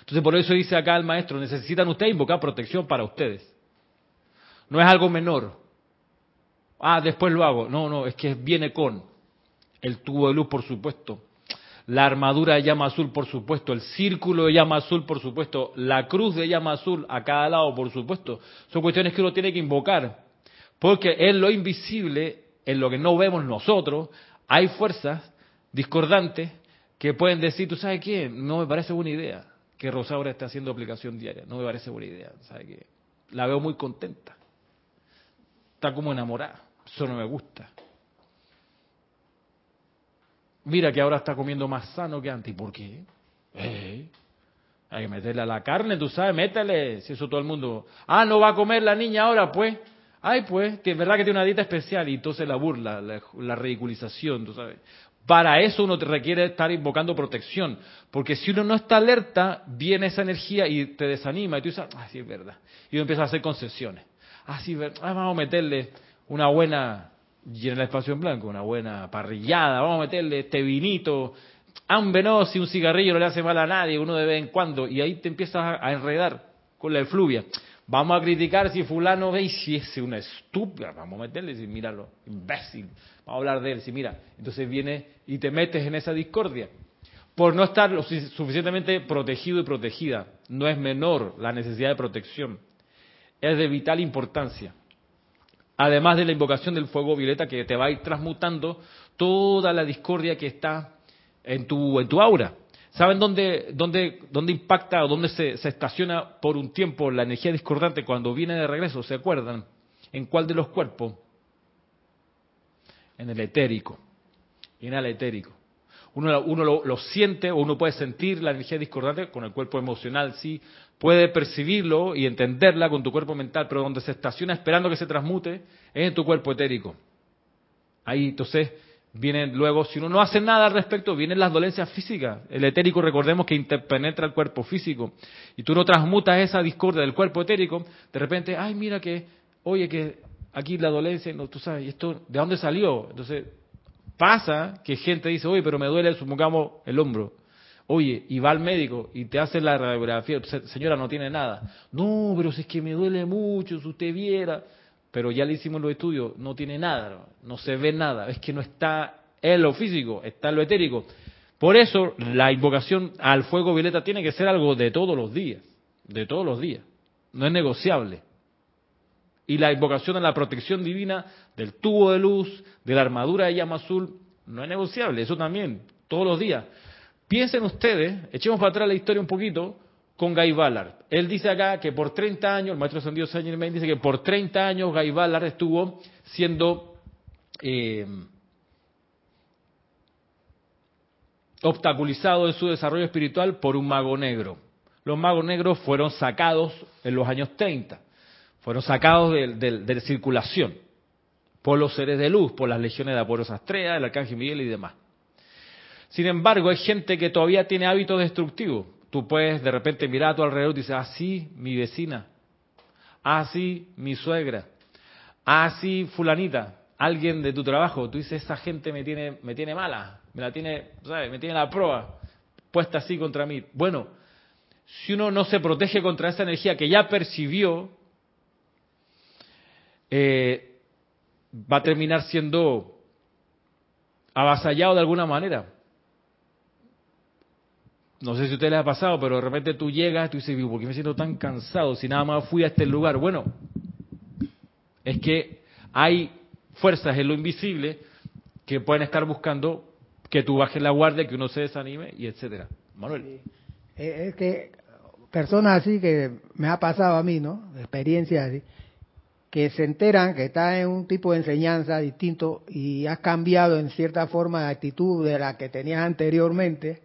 [SPEAKER 1] Entonces, por eso dice acá el maestro, necesitan ustedes invocar protección para ustedes. No es algo menor. Ah, después lo hago. No, no, es que viene con el tubo de luz, por supuesto la armadura de llama azul, por supuesto, el círculo de llama azul, por supuesto, la cruz de llama azul a cada lado, por supuesto. Son cuestiones que uno tiene que invocar, porque en lo invisible, en lo que no vemos nosotros, hay fuerzas discordantes que pueden decir, tú sabes qué, no me parece buena idea que Rosaura esté haciendo aplicación diaria, no me parece buena idea, ¿sabes qué? La veo muy contenta, está como enamorada, eso no me gusta mira que ahora está comiendo más sano que antes. ¿Y por qué? Eh, hay que meterle a la carne, tú sabes, métele. Si eso todo el mundo. Ah, no va a comer la niña ahora, pues. Ay, pues, es verdad que tiene una dieta especial y entonces la burla, la, ridiculización, tú sabes. Para eso uno te requiere estar invocando protección, porque si uno no está alerta, viene esa energía y te desanima y tú dices, ah, sí es verdad. Y uno empieza a hacer concesiones. Ah, sí, ah, vamos a meterle una buena llena el espacio en blanco, una buena parrillada, vamos a meterle este vinito, un venoso y un cigarrillo no le hace mal a nadie, uno de vez en cuando, y ahí te empiezas a enredar con la efluvia. Vamos a criticar si fulano ve si es una estúpida, vamos a meterle, si míralo, imbécil, vamos a hablar de él, si mira, entonces viene y te metes en esa discordia. Por no estar lo suficientemente protegido y protegida, no es menor la necesidad de protección, es de vital importancia además de la invocación del fuego violeta que te va a ir transmutando toda la discordia que está en tu, en tu aura. ¿Saben dónde, dónde, dónde impacta o dónde se, se, estaciona por un tiempo la energía discordante cuando viene de regreso? ¿Se acuerdan? ¿En cuál de los cuerpos? En el etérico. En el etérico. Uno, uno lo, lo, siente o uno puede sentir la energía discordante con el cuerpo emocional, sí, puede percibirlo y entenderla con tu cuerpo mental, pero donde se estaciona esperando que se transmute es en tu cuerpo etérico. Ahí entonces vienen luego, si uno no hace nada al respecto, vienen las dolencias físicas. El etérico, recordemos que interpenetra el cuerpo físico. Y tú no transmutas esa discordia del cuerpo etérico, de repente, ay, mira que, oye, que aquí la dolencia, no, tú sabes, ¿y esto de dónde salió? Entonces pasa que gente dice, oye, pero me duele, supongamos, el hombro. Oye, y va al médico y te hace la radiografía, señora no tiene nada. No, pero si es que me duele mucho, si usted viera. Pero ya le hicimos los estudios, no tiene nada, no se ve nada. Es que no está en lo físico, está en lo etérico. Por eso la invocación al fuego violeta tiene que ser algo de todos los días, de todos los días. No es negociable. Y la invocación a la protección divina del tubo de luz, de la armadura de llama azul, no es negociable, eso también, todos los días. Piensen ustedes, echemos para atrás la historia un poquito con Guy Ballard. Él dice acá que por 30 años, el maestro Sandido Saint Germain dice que por 30 años Guy Ballard estuvo siendo eh, obstaculizado en su desarrollo espiritual por un mago negro. Los magos negros fueron sacados en los años 30, fueron sacados de, circulación por los seres de luz, por las legiones de Aporos Astrea, el Arcángel Miguel y demás. Sin embargo, hay gente que todavía tiene hábitos destructivos. Tú puedes de repente mirar a tu alrededor y dices, ah, sí, mi vecina, ah, sí, mi suegra, ah, sí, fulanita, alguien de tu trabajo. Tú dices, esa gente me tiene, me tiene mala, me la tiene, ¿sabes? Me tiene la prueba puesta así contra mí. Bueno, si uno no se protege contra esa energía que ya percibió, eh, va a terminar siendo avasallado de alguna manera. No sé si a ustedes les ha pasado, pero de repente tú llegas tú dices, ¿por qué me siento tan cansado si nada más fui a este lugar? Bueno, es que hay fuerzas en lo invisible que pueden estar buscando que tú bajes la guardia, que uno se desanime y etcétera. Manuel.
[SPEAKER 2] Es que personas así que me ha pasado a mí, ¿no? Experiencias así, que se enteran que estás en un tipo de enseñanza distinto y has cambiado en cierta forma de actitud de la que tenías anteriormente,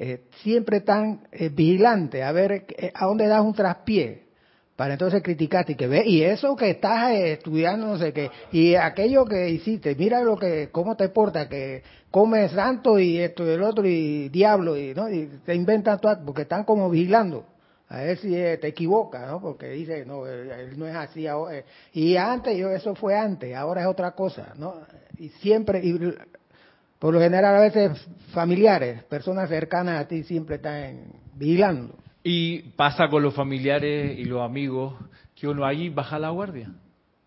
[SPEAKER 2] eh, siempre están eh, vigilantes a ver eh, a dónde das un traspié para entonces criticarte y que ve y eso que estás estudiando no sé qué y aquello que hiciste mira lo que cómo te porta que comes santo y esto y el otro y diablo y no y te inventan todo porque están como vigilando a ver si te equivocas, ¿no? Porque dice, no, él no es así ahora. Y antes, yo, eso fue antes, ahora es otra cosa, ¿no? Y siempre, y por lo general a veces familiares, personas cercanas a ti siempre están vigilando.
[SPEAKER 1] Y pasa con los familiares y los amigos que uno ahí baja la guardia.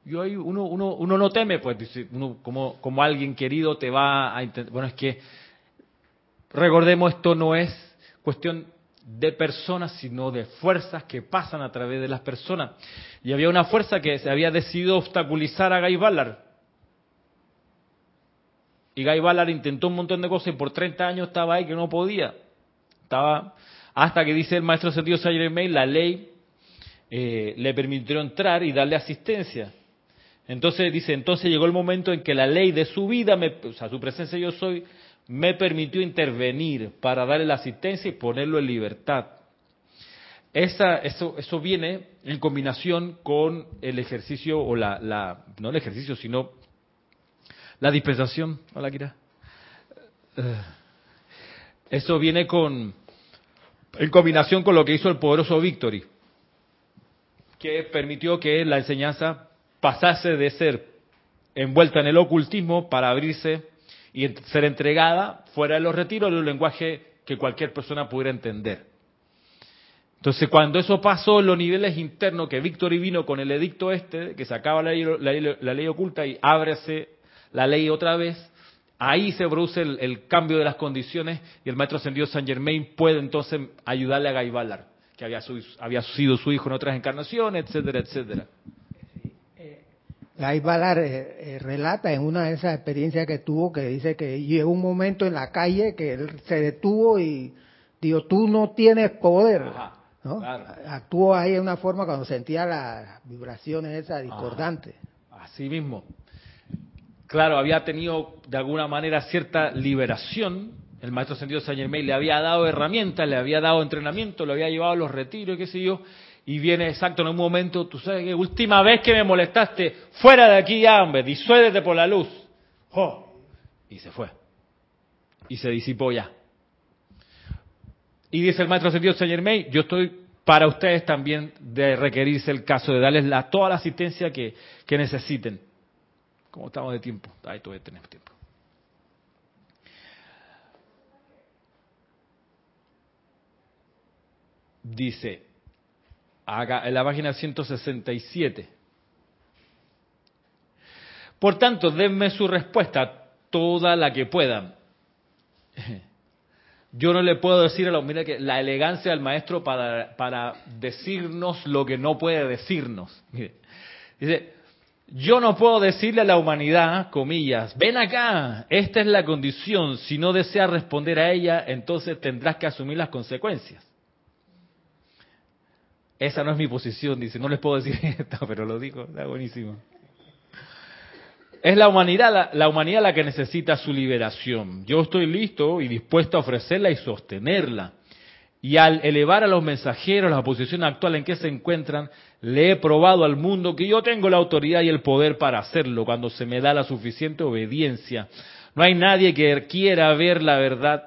[SPEAKER 1] Yo ahí uno uno uno no teme, pues uno como como alguien querido te va a bueno es que recordemos esto no es cuestión de personas, sino de fuerzas que pasan a través de las personas. Y había una fuerza que se había decidido obstaculizar a Guy Ballard. Y Guy Ballard intentó un montón de cosas y por 30 años estaba ahí que no podía. Estaba hasta que dice el maestro sentido Sayer May, la ley eh, le permitió entrar y darle asistencia. Entonces dice, entonces llegó el momento en que la ley de su vida, me, o sea, su presencia yo soy, me permitió intervenir para darle la asistencia y ponerlo en libertad. Esa, eso, eso viene en combinación con el ejercicio, o la, la no el ejercicio, sino la dispensación. Hola, Kira. Eh, eso viene con, en combinación con lo que hizo el poderoso Victory, que permitió que la enseñanza pasase de ser envuelta en el ocultismo para abrirse y ser entregada fuera de los retiros en un lenguaje que cualquier persona pudiera entender. Entonces, cuando eso pasó los niveles internos, que Víctor vino con el edicto este, que se acaba la ley, oculta y ábrese la ley otra vez, ahí se produce el, cambio de las condiciones y el maestro ascendido Saint Germain puede entonces ayudarle a Gaibalar, que había, había sido su hijo en otras encarnaciones, etcétera, etcétera.
[SPEAKER 2] Guy Ballard eh, eh, relata en una de esas experiencias que tuvo que dice que llegó un momento en la calle que él se detuvo y dijo, tú no tienes poder. ¿no? Actuó ahí de una forma cuando sentía las vibraciones esas discordantes.
[SPEAKER 1] Así mismo. Claro, había tenido de alguna manera cierta liberación. El maestro sentido Saint Germain le había dado herramientas, le había dado entrenamiento, le había llevado a los retiros, qué sé yo y viene exacto en un momento, tú sabes que última vez que me molestaste, fuera de aquí ya, hombre, disuédete por la luz. Y se fue. Y se disipó ya. Y dice el maestro sentido Saint yo estoy para ustedes también de requerirse el caso, de darles la, toda la asistencia que necesiten. ¿Cómo estamos de tiempo? Ahí todavía tenemos tiempo. Dice, en la página 167. Por tanto, denme su respuesta, toda la que puedan. Yo no le puedo decir a los, mira que la elegancia del maestro para, para decirnos lo que no puede decirnos. dice, yo no puedo decirle a la humanidad, comillas, ven acá, esta es la condición, si no deseas responder a ella, entonces tendrás que asumir las consecuencias. Esa no es mi posición, dice, no les puedo decir esto, pero lo digo, está buenísimo. Es la humanidad, la, la, humanidad la que necesita su liberación. Yo estoy listo y dispuesto a ofrecerla y sostenerla. Y al elevar a los mensajeros la posición actual en que se encuentran, le he probado al mundo que yo tengo la autoridad y el poder para hacerlo cuando se me da la suficiente obediencia. No hay nadie que quiera ver la verdad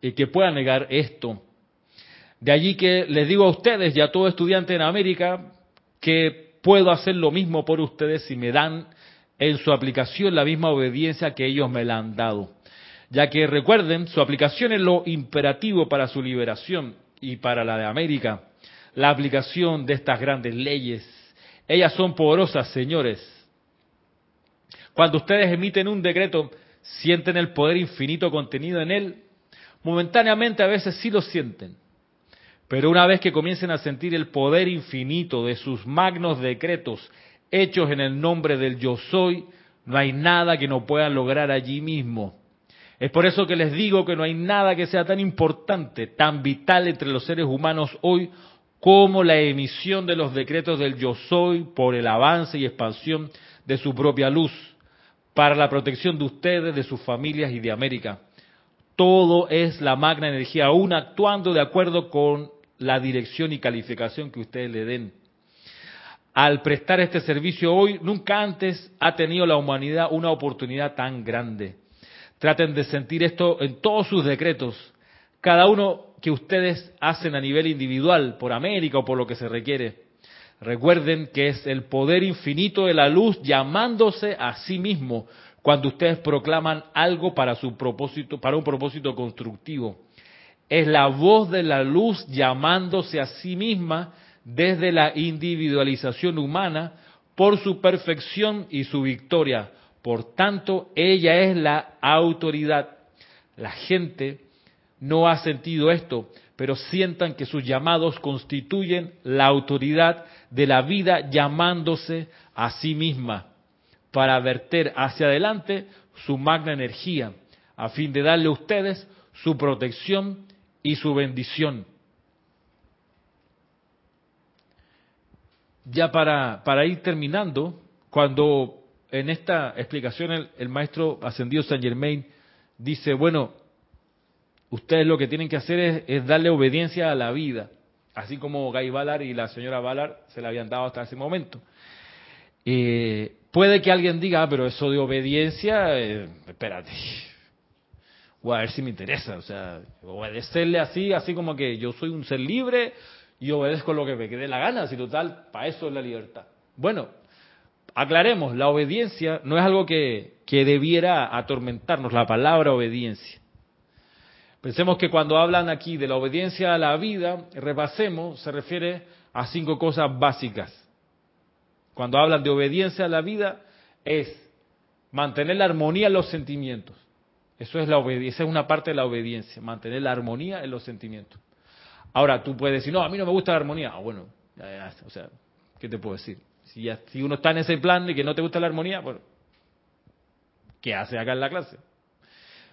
[SPEAKER 1] y que pueda negar esto. De allí que les digo a ustedes y a todo estudiante en América que puedo hacer lo mismo por ustedes si me dan en su aplicación la misma obediencia que ellos me la han dado. Ya que recuerden, su aplicación es lo imperativo para su liberación y para la de América. La aplicación de estas grandes leyes Ellas son poderosas, señores. Cuando ustedes emiten un decreto, sienten el poder infinito contenido en él. Momentáneamente a veces sí lo sienten. Pero una vez que comiencen a sentir el poder infinito de sus magnos decretos hechos en el nombre del yo soy, no hay nada que no puedan lograr allí mismo. Es por eso que les digo que no hay nada que sea tan importante, tan vital entre los seres humanos hoy como la emisión de los decretos del yo soy por el avance y expansión de su propia luz, para la protección de ustedes, de sus familias y de América. Todo es la magna energía, aún actuando de acuerdo con la dirección y calificación que ustedes le den al prestar este servicio hoy, nunca antes ha tenido la humanidad una oportunidad tan grande. Traten de sentir esto en todos sus decretos, cada uno que ustedes hacen a nivel individual, por América o por lo que se requiere. Recuerden que es el poder infinito de la luz llamándose a sí mismo cuando ustedes proclaman algo para su propósito, para un propósito constructivo. Es la voz de la luz llamándose a sí misma desde la individualización humana por su perfección y su victoria. Por tanto, ella es la autoridad. La gente no ha sentido esto, pero sientan que sus llamados constituyen la autoridad de la vida llamándose a sí misma para verter hacia adelante su magna energía, a fin de darle a ustedes su protección y su bendición. ya para, para ir terminando, cuando en esta explicación el, maestro ascendido Saint Germain dice, bueno, ustedes lo que tienen que hacer es, darle obediencia a la vida, así como Guy Ballard y la señora Ballard se la habían dado hasta ese momento. Eh, puede que alguien diga, ah, pero eso de obediencia, eh, espérate, voy a ver si me interesa, o sea, obedecerle así, así como que yo soy un ser libre, y obedezco lo que me quede la gana, si total, para eso es la libertad. Bueno, aclaremos, la obediencia no es algo que, que debiera atormentarnos, la palabra obediencia. Pensemos que cuando hablan aquí de la obediencia a la vida, repasemos, se refiere a cinco cosas básicas. Cuando hablan de obediencia a la vida, es mantener la armonía en los sentimientos. Eso es la obediencia, es una parte de la obediencia, mantener la armonía en los sentimientos. Ahora, tú puedes decir, no, a mí no me gusta la armonía. Ah, bueno, o sea, ¿qué te puedo decir? Si, ya, si uno está en ese plan de que no te gusta la armonía, bueno, ¿qué hace acá en la clase?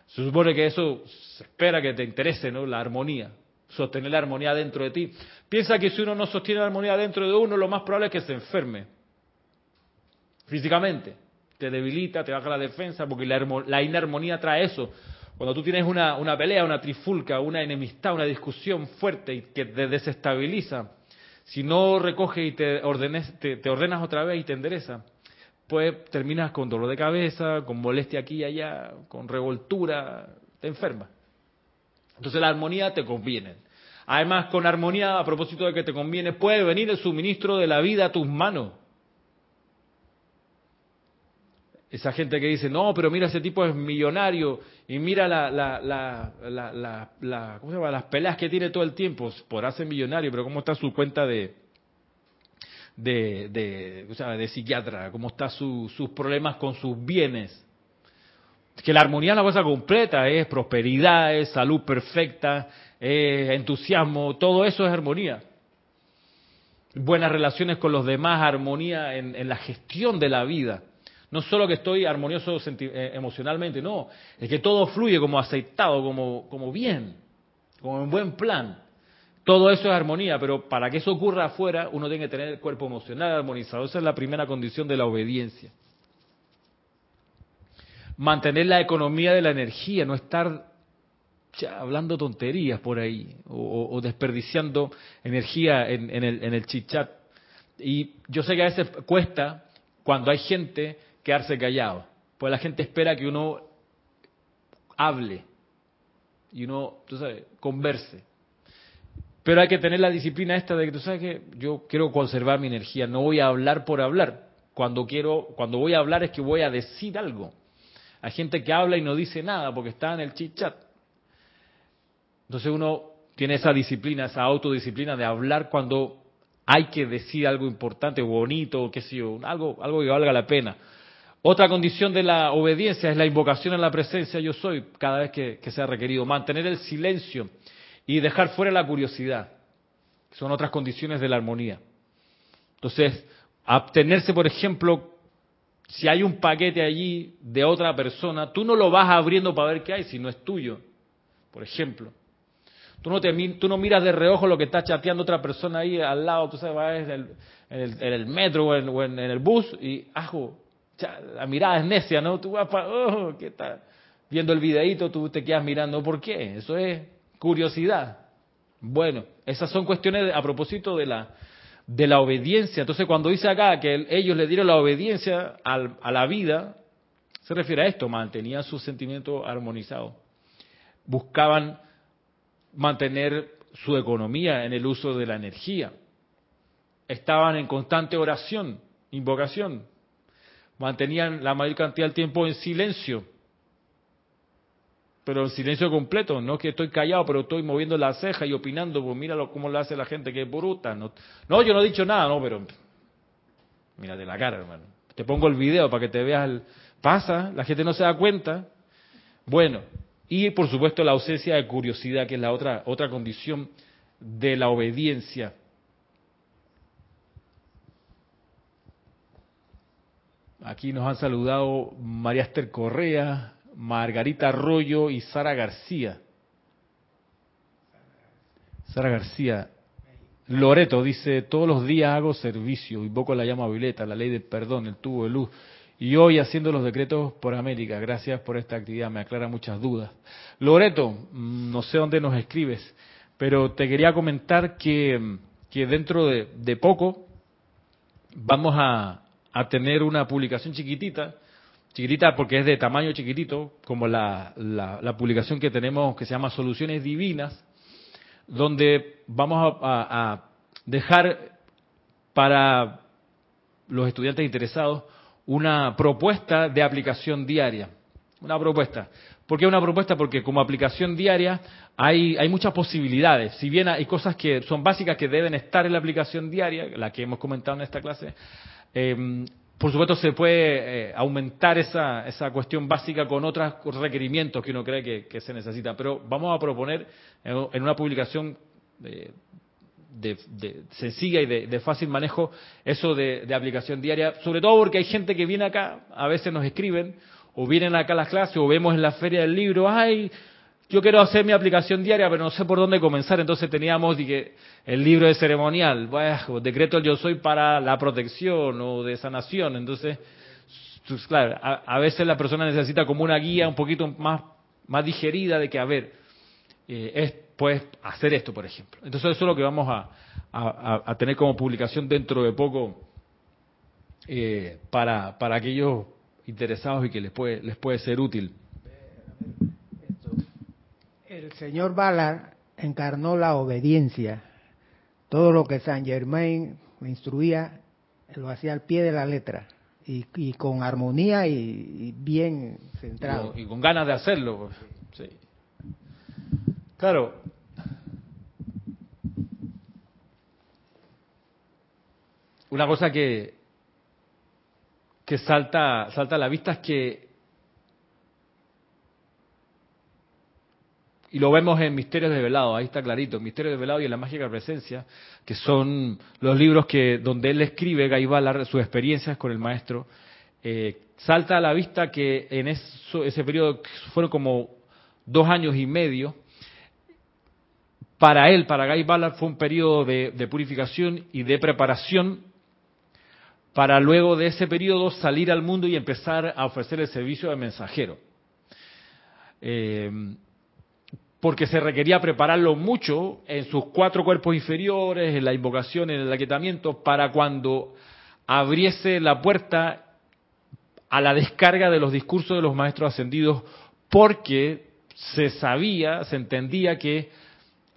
[SPEAKER 1] Se supone que eso se espera que te interese, ¿no? La armonía, sostener la armonía dentro de ti. Piensa que si uno no sostiene la armonía dentro de uno, lo más probable es que se enferme físicamente. Te debilita, te baja la defensa, porque la, la inarmonía trae eso. Cuando tú tienes una, pelea, una trifulca, una enemistad, una discusión fuerte y que te desestabiliza, si no recoges y te, ordenes, te, ordenas otra vez y te endereza, pues terminas con dolor de cabeza, con molestia aquí y allá, con revoltura, te enfermas. Entonces la armonía te conviene. Además, con armonía, a propósito de que te conviene, puede venir el suministro de la vida a tus manos. Esa gente que dice, no, pero mira, ese tipo es millonario y mira la, la, las peleas que tiene todo el tiempo, por hacer millonario, pero ¿cómo está su cuenta de, de, de, o sea, de psiquiatra? ¿Cómo están su, sus problemas con sus bienes? Que la armonía es la cosa completa, es prosperidad, es salud perfecta, es entusiasmo, todo eso es armonía. Buenas relaciones con los demás, armonía en la gestión de la vida. No solo que estoy armonioso eh, emocionalmente, no, es que todo fluye como aceitado, como, como bien, como en buen plan. Todo eso es armonía, pero para que eso ocurra afuera, uno tiene que tener el cuerpo emocional armonizado. Esa es la primera condición de la obediencia. Mantener la economía de la energía, no estar hablando tonterías por ahí o, desperdiciando energía en, el, en el chichat. Y yo sé que a veces cuesta cuando hay gente quedarse callado. Pues la gente espera que uno hable y uno, tú sabes, converse. Pero hay que tener la disciplina esta de que tú sabes que yo quiero conservar mi energía, no voy a hablar por hablar. Cuando quiero, cuando voy a hablar es que voy a decir algo. Hay gente que habla y no dice nada porque está en el chit chat. Entonces uno tiene esa disciplina, esa autodisciplina de hablar cuando hay que decir algo importante, bonito, qué sé yo, algo, algo que valga la pena. Otra condición de la obediencia es la invocación en la presencia yo soy cada vez que, que sea requerido. Mantener el silencio y dejar fuera la curiosidad. Son otras condiciones de la armonía. Entonces, abstenerse, por ejemplo, si hay un paquete allí de otra persona, tú no lo vas abriendo para ver qué hay si no es tuyo, por ejemplo. Tú no, te, tú no miras de reojo lo que está chateando otra persona ahí al lado, tú sabes, vas en el, en el, metro o en, el bus y, ajo, la mirada es necia, ¿no? Tú vas para, oh, ¿qué está? Viendo el videíto, tú te quedas mirando, ¿por qué? Eso es curiosidad. Bueno, esas son cuestiones a propósito de la, de la obediencia. Entonces, cuando dice acá que ellos le dieron la obediencia a la vida, se refiere a esto, mantenían sus sentimientos armonizados. Buscaban mantener su economía en el uso de la energía. Estaban en constante oración, invocación. Mantenían la mayor cantidad del tiempo en silencio pero en silencio completo, no es que estoy callado, pero estoy moviendo la ceja y opinando, pues míralo cómo lo hace la gente que es bruta. No, no, yo no he dicho nada, no, pero mírate la cara, hermano. Te pongo el video para que te veas. Pasa, la gente no se da cuenta. Bueno, y por supuesto la ausencia de curiosidad, que es la otra, otra condición de la obediencia. Aquí nos han saludado María Esther Correa, Margarita Arroyo y Sara García. Sara García. Loreto dice, todos los días hago servicio, invoco la llama violeta, la ley del perdón, el tubo de luz. Y hoy haciendo los decretos por América. Gracias por esta actividad, me aclara muchas dudas. Loreto, mm, no sé dónde nos escribes, pero te quería comentar que, que dentro de, poco vamos a, a tener una publicación chiquitita chiquitita porque es de tamaño chiquitito, como la, la, publicación que tenemos que se llama Soluciones Divinas, donde vamos a, dejar para los estudiantes interesados una propuesta de aplicación diaria. Una propuesta. ¿Por qué una propuesta? Porque como aplicación diaria hay, hay muchas posibilidades. Si bien hay cosas que son básicas que deben estar en la aplicación diaria, la que hemos comentado en esta clase, eh, por supuesto, se puede eh, aumentar esa, esa cuestión básica con otros requerimientos que uno cree que, se necesita. Pero vamos a proponer en, una publicación de, sencilla y de, fácil manejo eso de, aplicación diaria, sobre todo porque hay gente que viene acá, a veces nos escriben, o vienen acá a las clases, o vemos en la feria del libro, ay, yo quiero hacer mi aplicación diaria, pero no sé por dónde comenzar. Entonces teníamos el libro de ceremonial, bueno, decreto yo soy para la protección o de sanación. Entonces, pues, claro, a, veces la persona necesita como una guía un poquito más, más digerida de que, a ver, eh, es, puedes hacer esto, por ejemplo. Entonces eso es lo que vamos a, tener como publicación dentro de poco eh, para, para aquellos interesados y que les puede, les puede ser útil
[SPEAKER 2] el señor Bala encarnó la obediencia. Todo lo que Saint Germain me instruía, lo hacía al pie de la letra. Y, con armonía y, bien centrado.
[SPEAKER 1] Y, con ganas de hacerlo. Pues. Sí. Claro. Una cosa que, que salta, salta a la vista es que Y lo vemos en Misterios Velado, ahí está clarito, Misterios Velado y en la Mágica Presencia, que son los libros que donde él escribe, Gaibalar, sus experiencias con el maestro. Eh, salta a la vista que en ese periodo fueron como dos años y medio, para él, para Guy Ballard, fue un periodo de, purificación y de preparación para luego de ese periodo salir al mundo y empezar a ofrecer el servicio de mensajero. Eh, porque se requería prepararlo mucho en sus cuatro cuerpos inferiores, en la invocación, en el aquietamiento, para cuando abriese la puerta a la descarga de los discursos de los maestros ascendidos, porque se sabía, se entendía que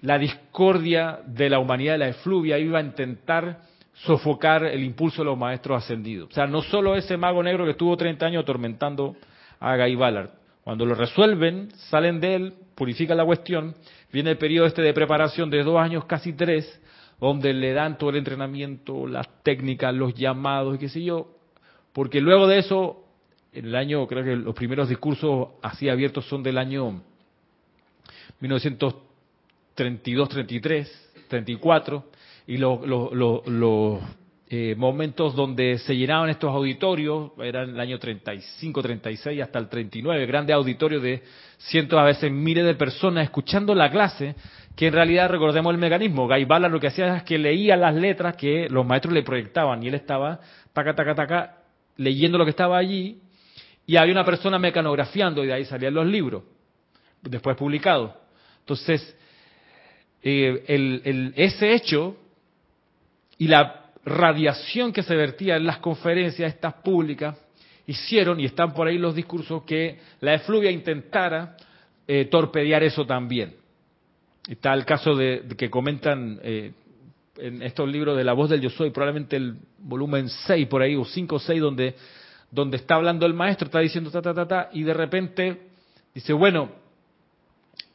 [SPEAKER 1] la discordia de la humanidad de la efluvia iba a intentar sofocar el impulso de los maestros ascendidos. O sea, no solo ese mago negro que estuvo 30 años atormentando a Guy Ballard. Cuando lo resuelven, salen de él, purifica la cuestión, viene el periodo este de preparación de dos años, casi tres, donde le dan todo el entrenamiento, las técnicas, los llamados y qué sé yo, porque luego de eso, en el año, creo que los primeros discursos así abiertos son del año 1932, 33, 34, y los, los, eh, momentos donde se llenaban estos auditorios eran el año 35, 36 hasta el 39, grandes auditorios de cientos a veces miles de personas escuchando la clase, que en realidad recordemos el mecanismo, Gaibala lo que hacía es que leía las letras que los maestros le proyectaban y él estaba taca, taca, taca, leyendo lo que estaba allí y había una persona mecanografiando y de ahí salían los libros, después publicados. Entonces, eh, el, ese hecho y la radiación que se vertía en las conferencias estas públicas hicieron, y están por ahí los discursos, que la efluvia intentara eh, torpedear eso también. Está el caso de, que comentan eh, en estos libros de La voz del yo soy, probablemente el volumen 6 por ahí, o 5 o 6, donde, donde está hablando el maestro, está diciendo ta, ta, ta, ta, y de repente dice, bueno,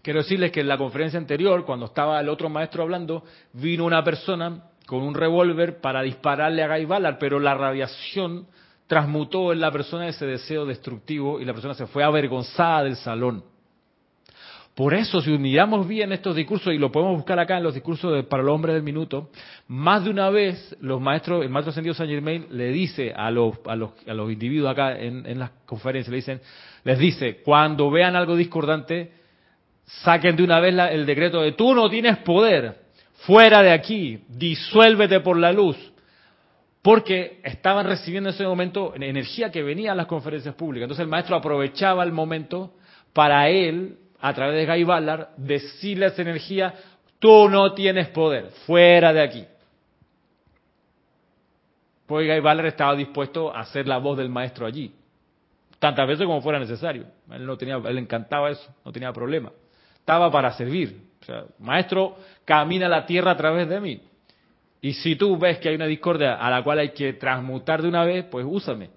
[SPEAKER 1] quiero decirles que en la conferencia anterior, cuando estaba el otro maestro hablando, vino una persona con un revólver para dispararle a Guy Ballard, pero la radiación transmutó en la persona ese deseo destructivo y la persona se fue avergonzada del salón. Por eso, si miramos bien estos discursos, y lo podemos buscar acá en los discursos de, para los hombres del minuto, más de una vez los maestros, el maestro ascendido Saint Germain le dice a los, a los, a los individuos acá en, las conferencias, le dicen, les dice, cuando vean algo discordante, saquen de una vez el decreto de tú no tienes poder, fuera de aquí, disuélvete por la luz, porque estaban recibiendo en ese momento energía que venía a las conferencias públicas. Entonces el maestro aprovechaba el momento para él a través de Guy Ballard, decirle a esa energía, tú no tienes poder, fuera de aquí. Pues Guy Ballard estaba dispuesto a ser la voz del maestro allí, tantas veces como fuera necesario. Él no tenía, él encantaba eso, no tenía problema. Estaba para servir. O sea, maestro, camina la tierra a través de mí. Y si tú ves que hay una discordia a la cual hay que transmutar de una vez, pues úsame.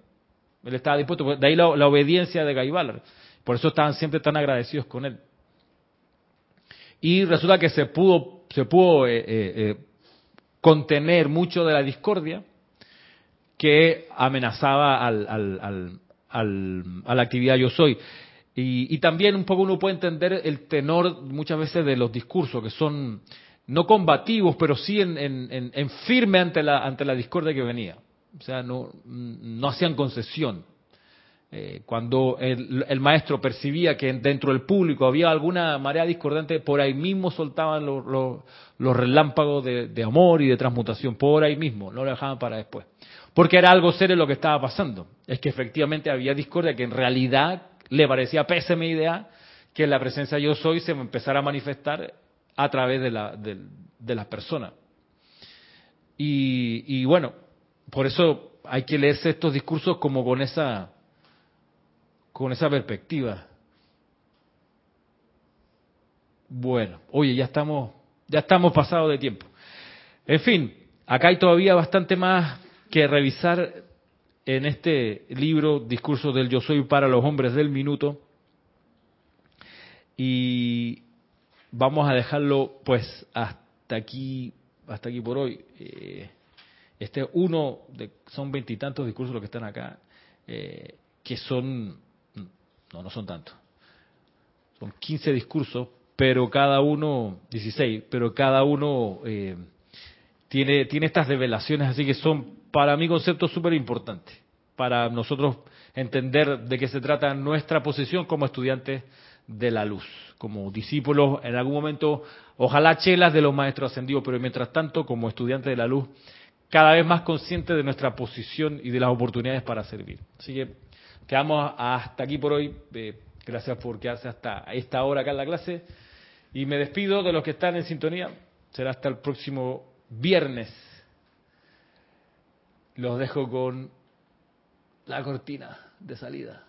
[SPEAKER 1] Él estaba dispuesto. De ahí la, obediencia de Guy Ballard. Por eso estaban siempre tan agradecidos con él. Y resulta que se pudo, se pudo eh, eh, eh, contener mucho de la discordia que amenazaba al, al, a la actividad yo soy. Y, también un poco uno puede entender el tenor muchas veces de los discursos, que son no combativos, pero sí en, en firme ante la, ante la discordia que venía. O sea, no, no hacían concesión. Eh, cuando el, maestro percibía que dentro del público había alguna marea discordante, por ahí mismo soltaban los, relámpagos de, amor y de transmutación, por ahí mismo, no lo dejaban para después. Porque era algo serio lo que estaba pasando. Es que efectivamente había discordia que en realidad le parecía pésima idea que la presencia yo soy se empezara a manifestar a través de, la, de, las personas. Y, y bueno, por eso hay que leerse estos discursos como con esa con esa perspectiva. Bueno, oye, ya estamos, ya estamos pasados de tiempo. En fin, acá hay todavía bastante más que revisar en este libro, Discurso del Yo Soy para los Hombres del Minuto. Y vamos a dejarlo pues hasta aquí, hasta aquí por hoy. Eh, este uno, de, son veintitantos discursos los que están acá, eh, que son no, no son tantos. Son 15 discursos, pero cada uno, 16, pero cada uno eh, tiene, tiene estas revelaciones, así que son para mí conceptos súper importantes, para nosotros entender de qué se trata nuestra posición como estudiantes de la luz, como discípulos en algún momento, ojalá chelas de los maestros ascendidos, pero mientras tanto como estudiantes de la luz, cada vez más conscientes de nuestra posición y de las oportunidades para servir. Así que Quedamos hasta aquí por hoy. Eh, gracias por quedarse hasta esta hora acá en la clase. Y me despido de los que están en sintonía. Será hasta el próximo viernes. Los dejo con la cortina de salida.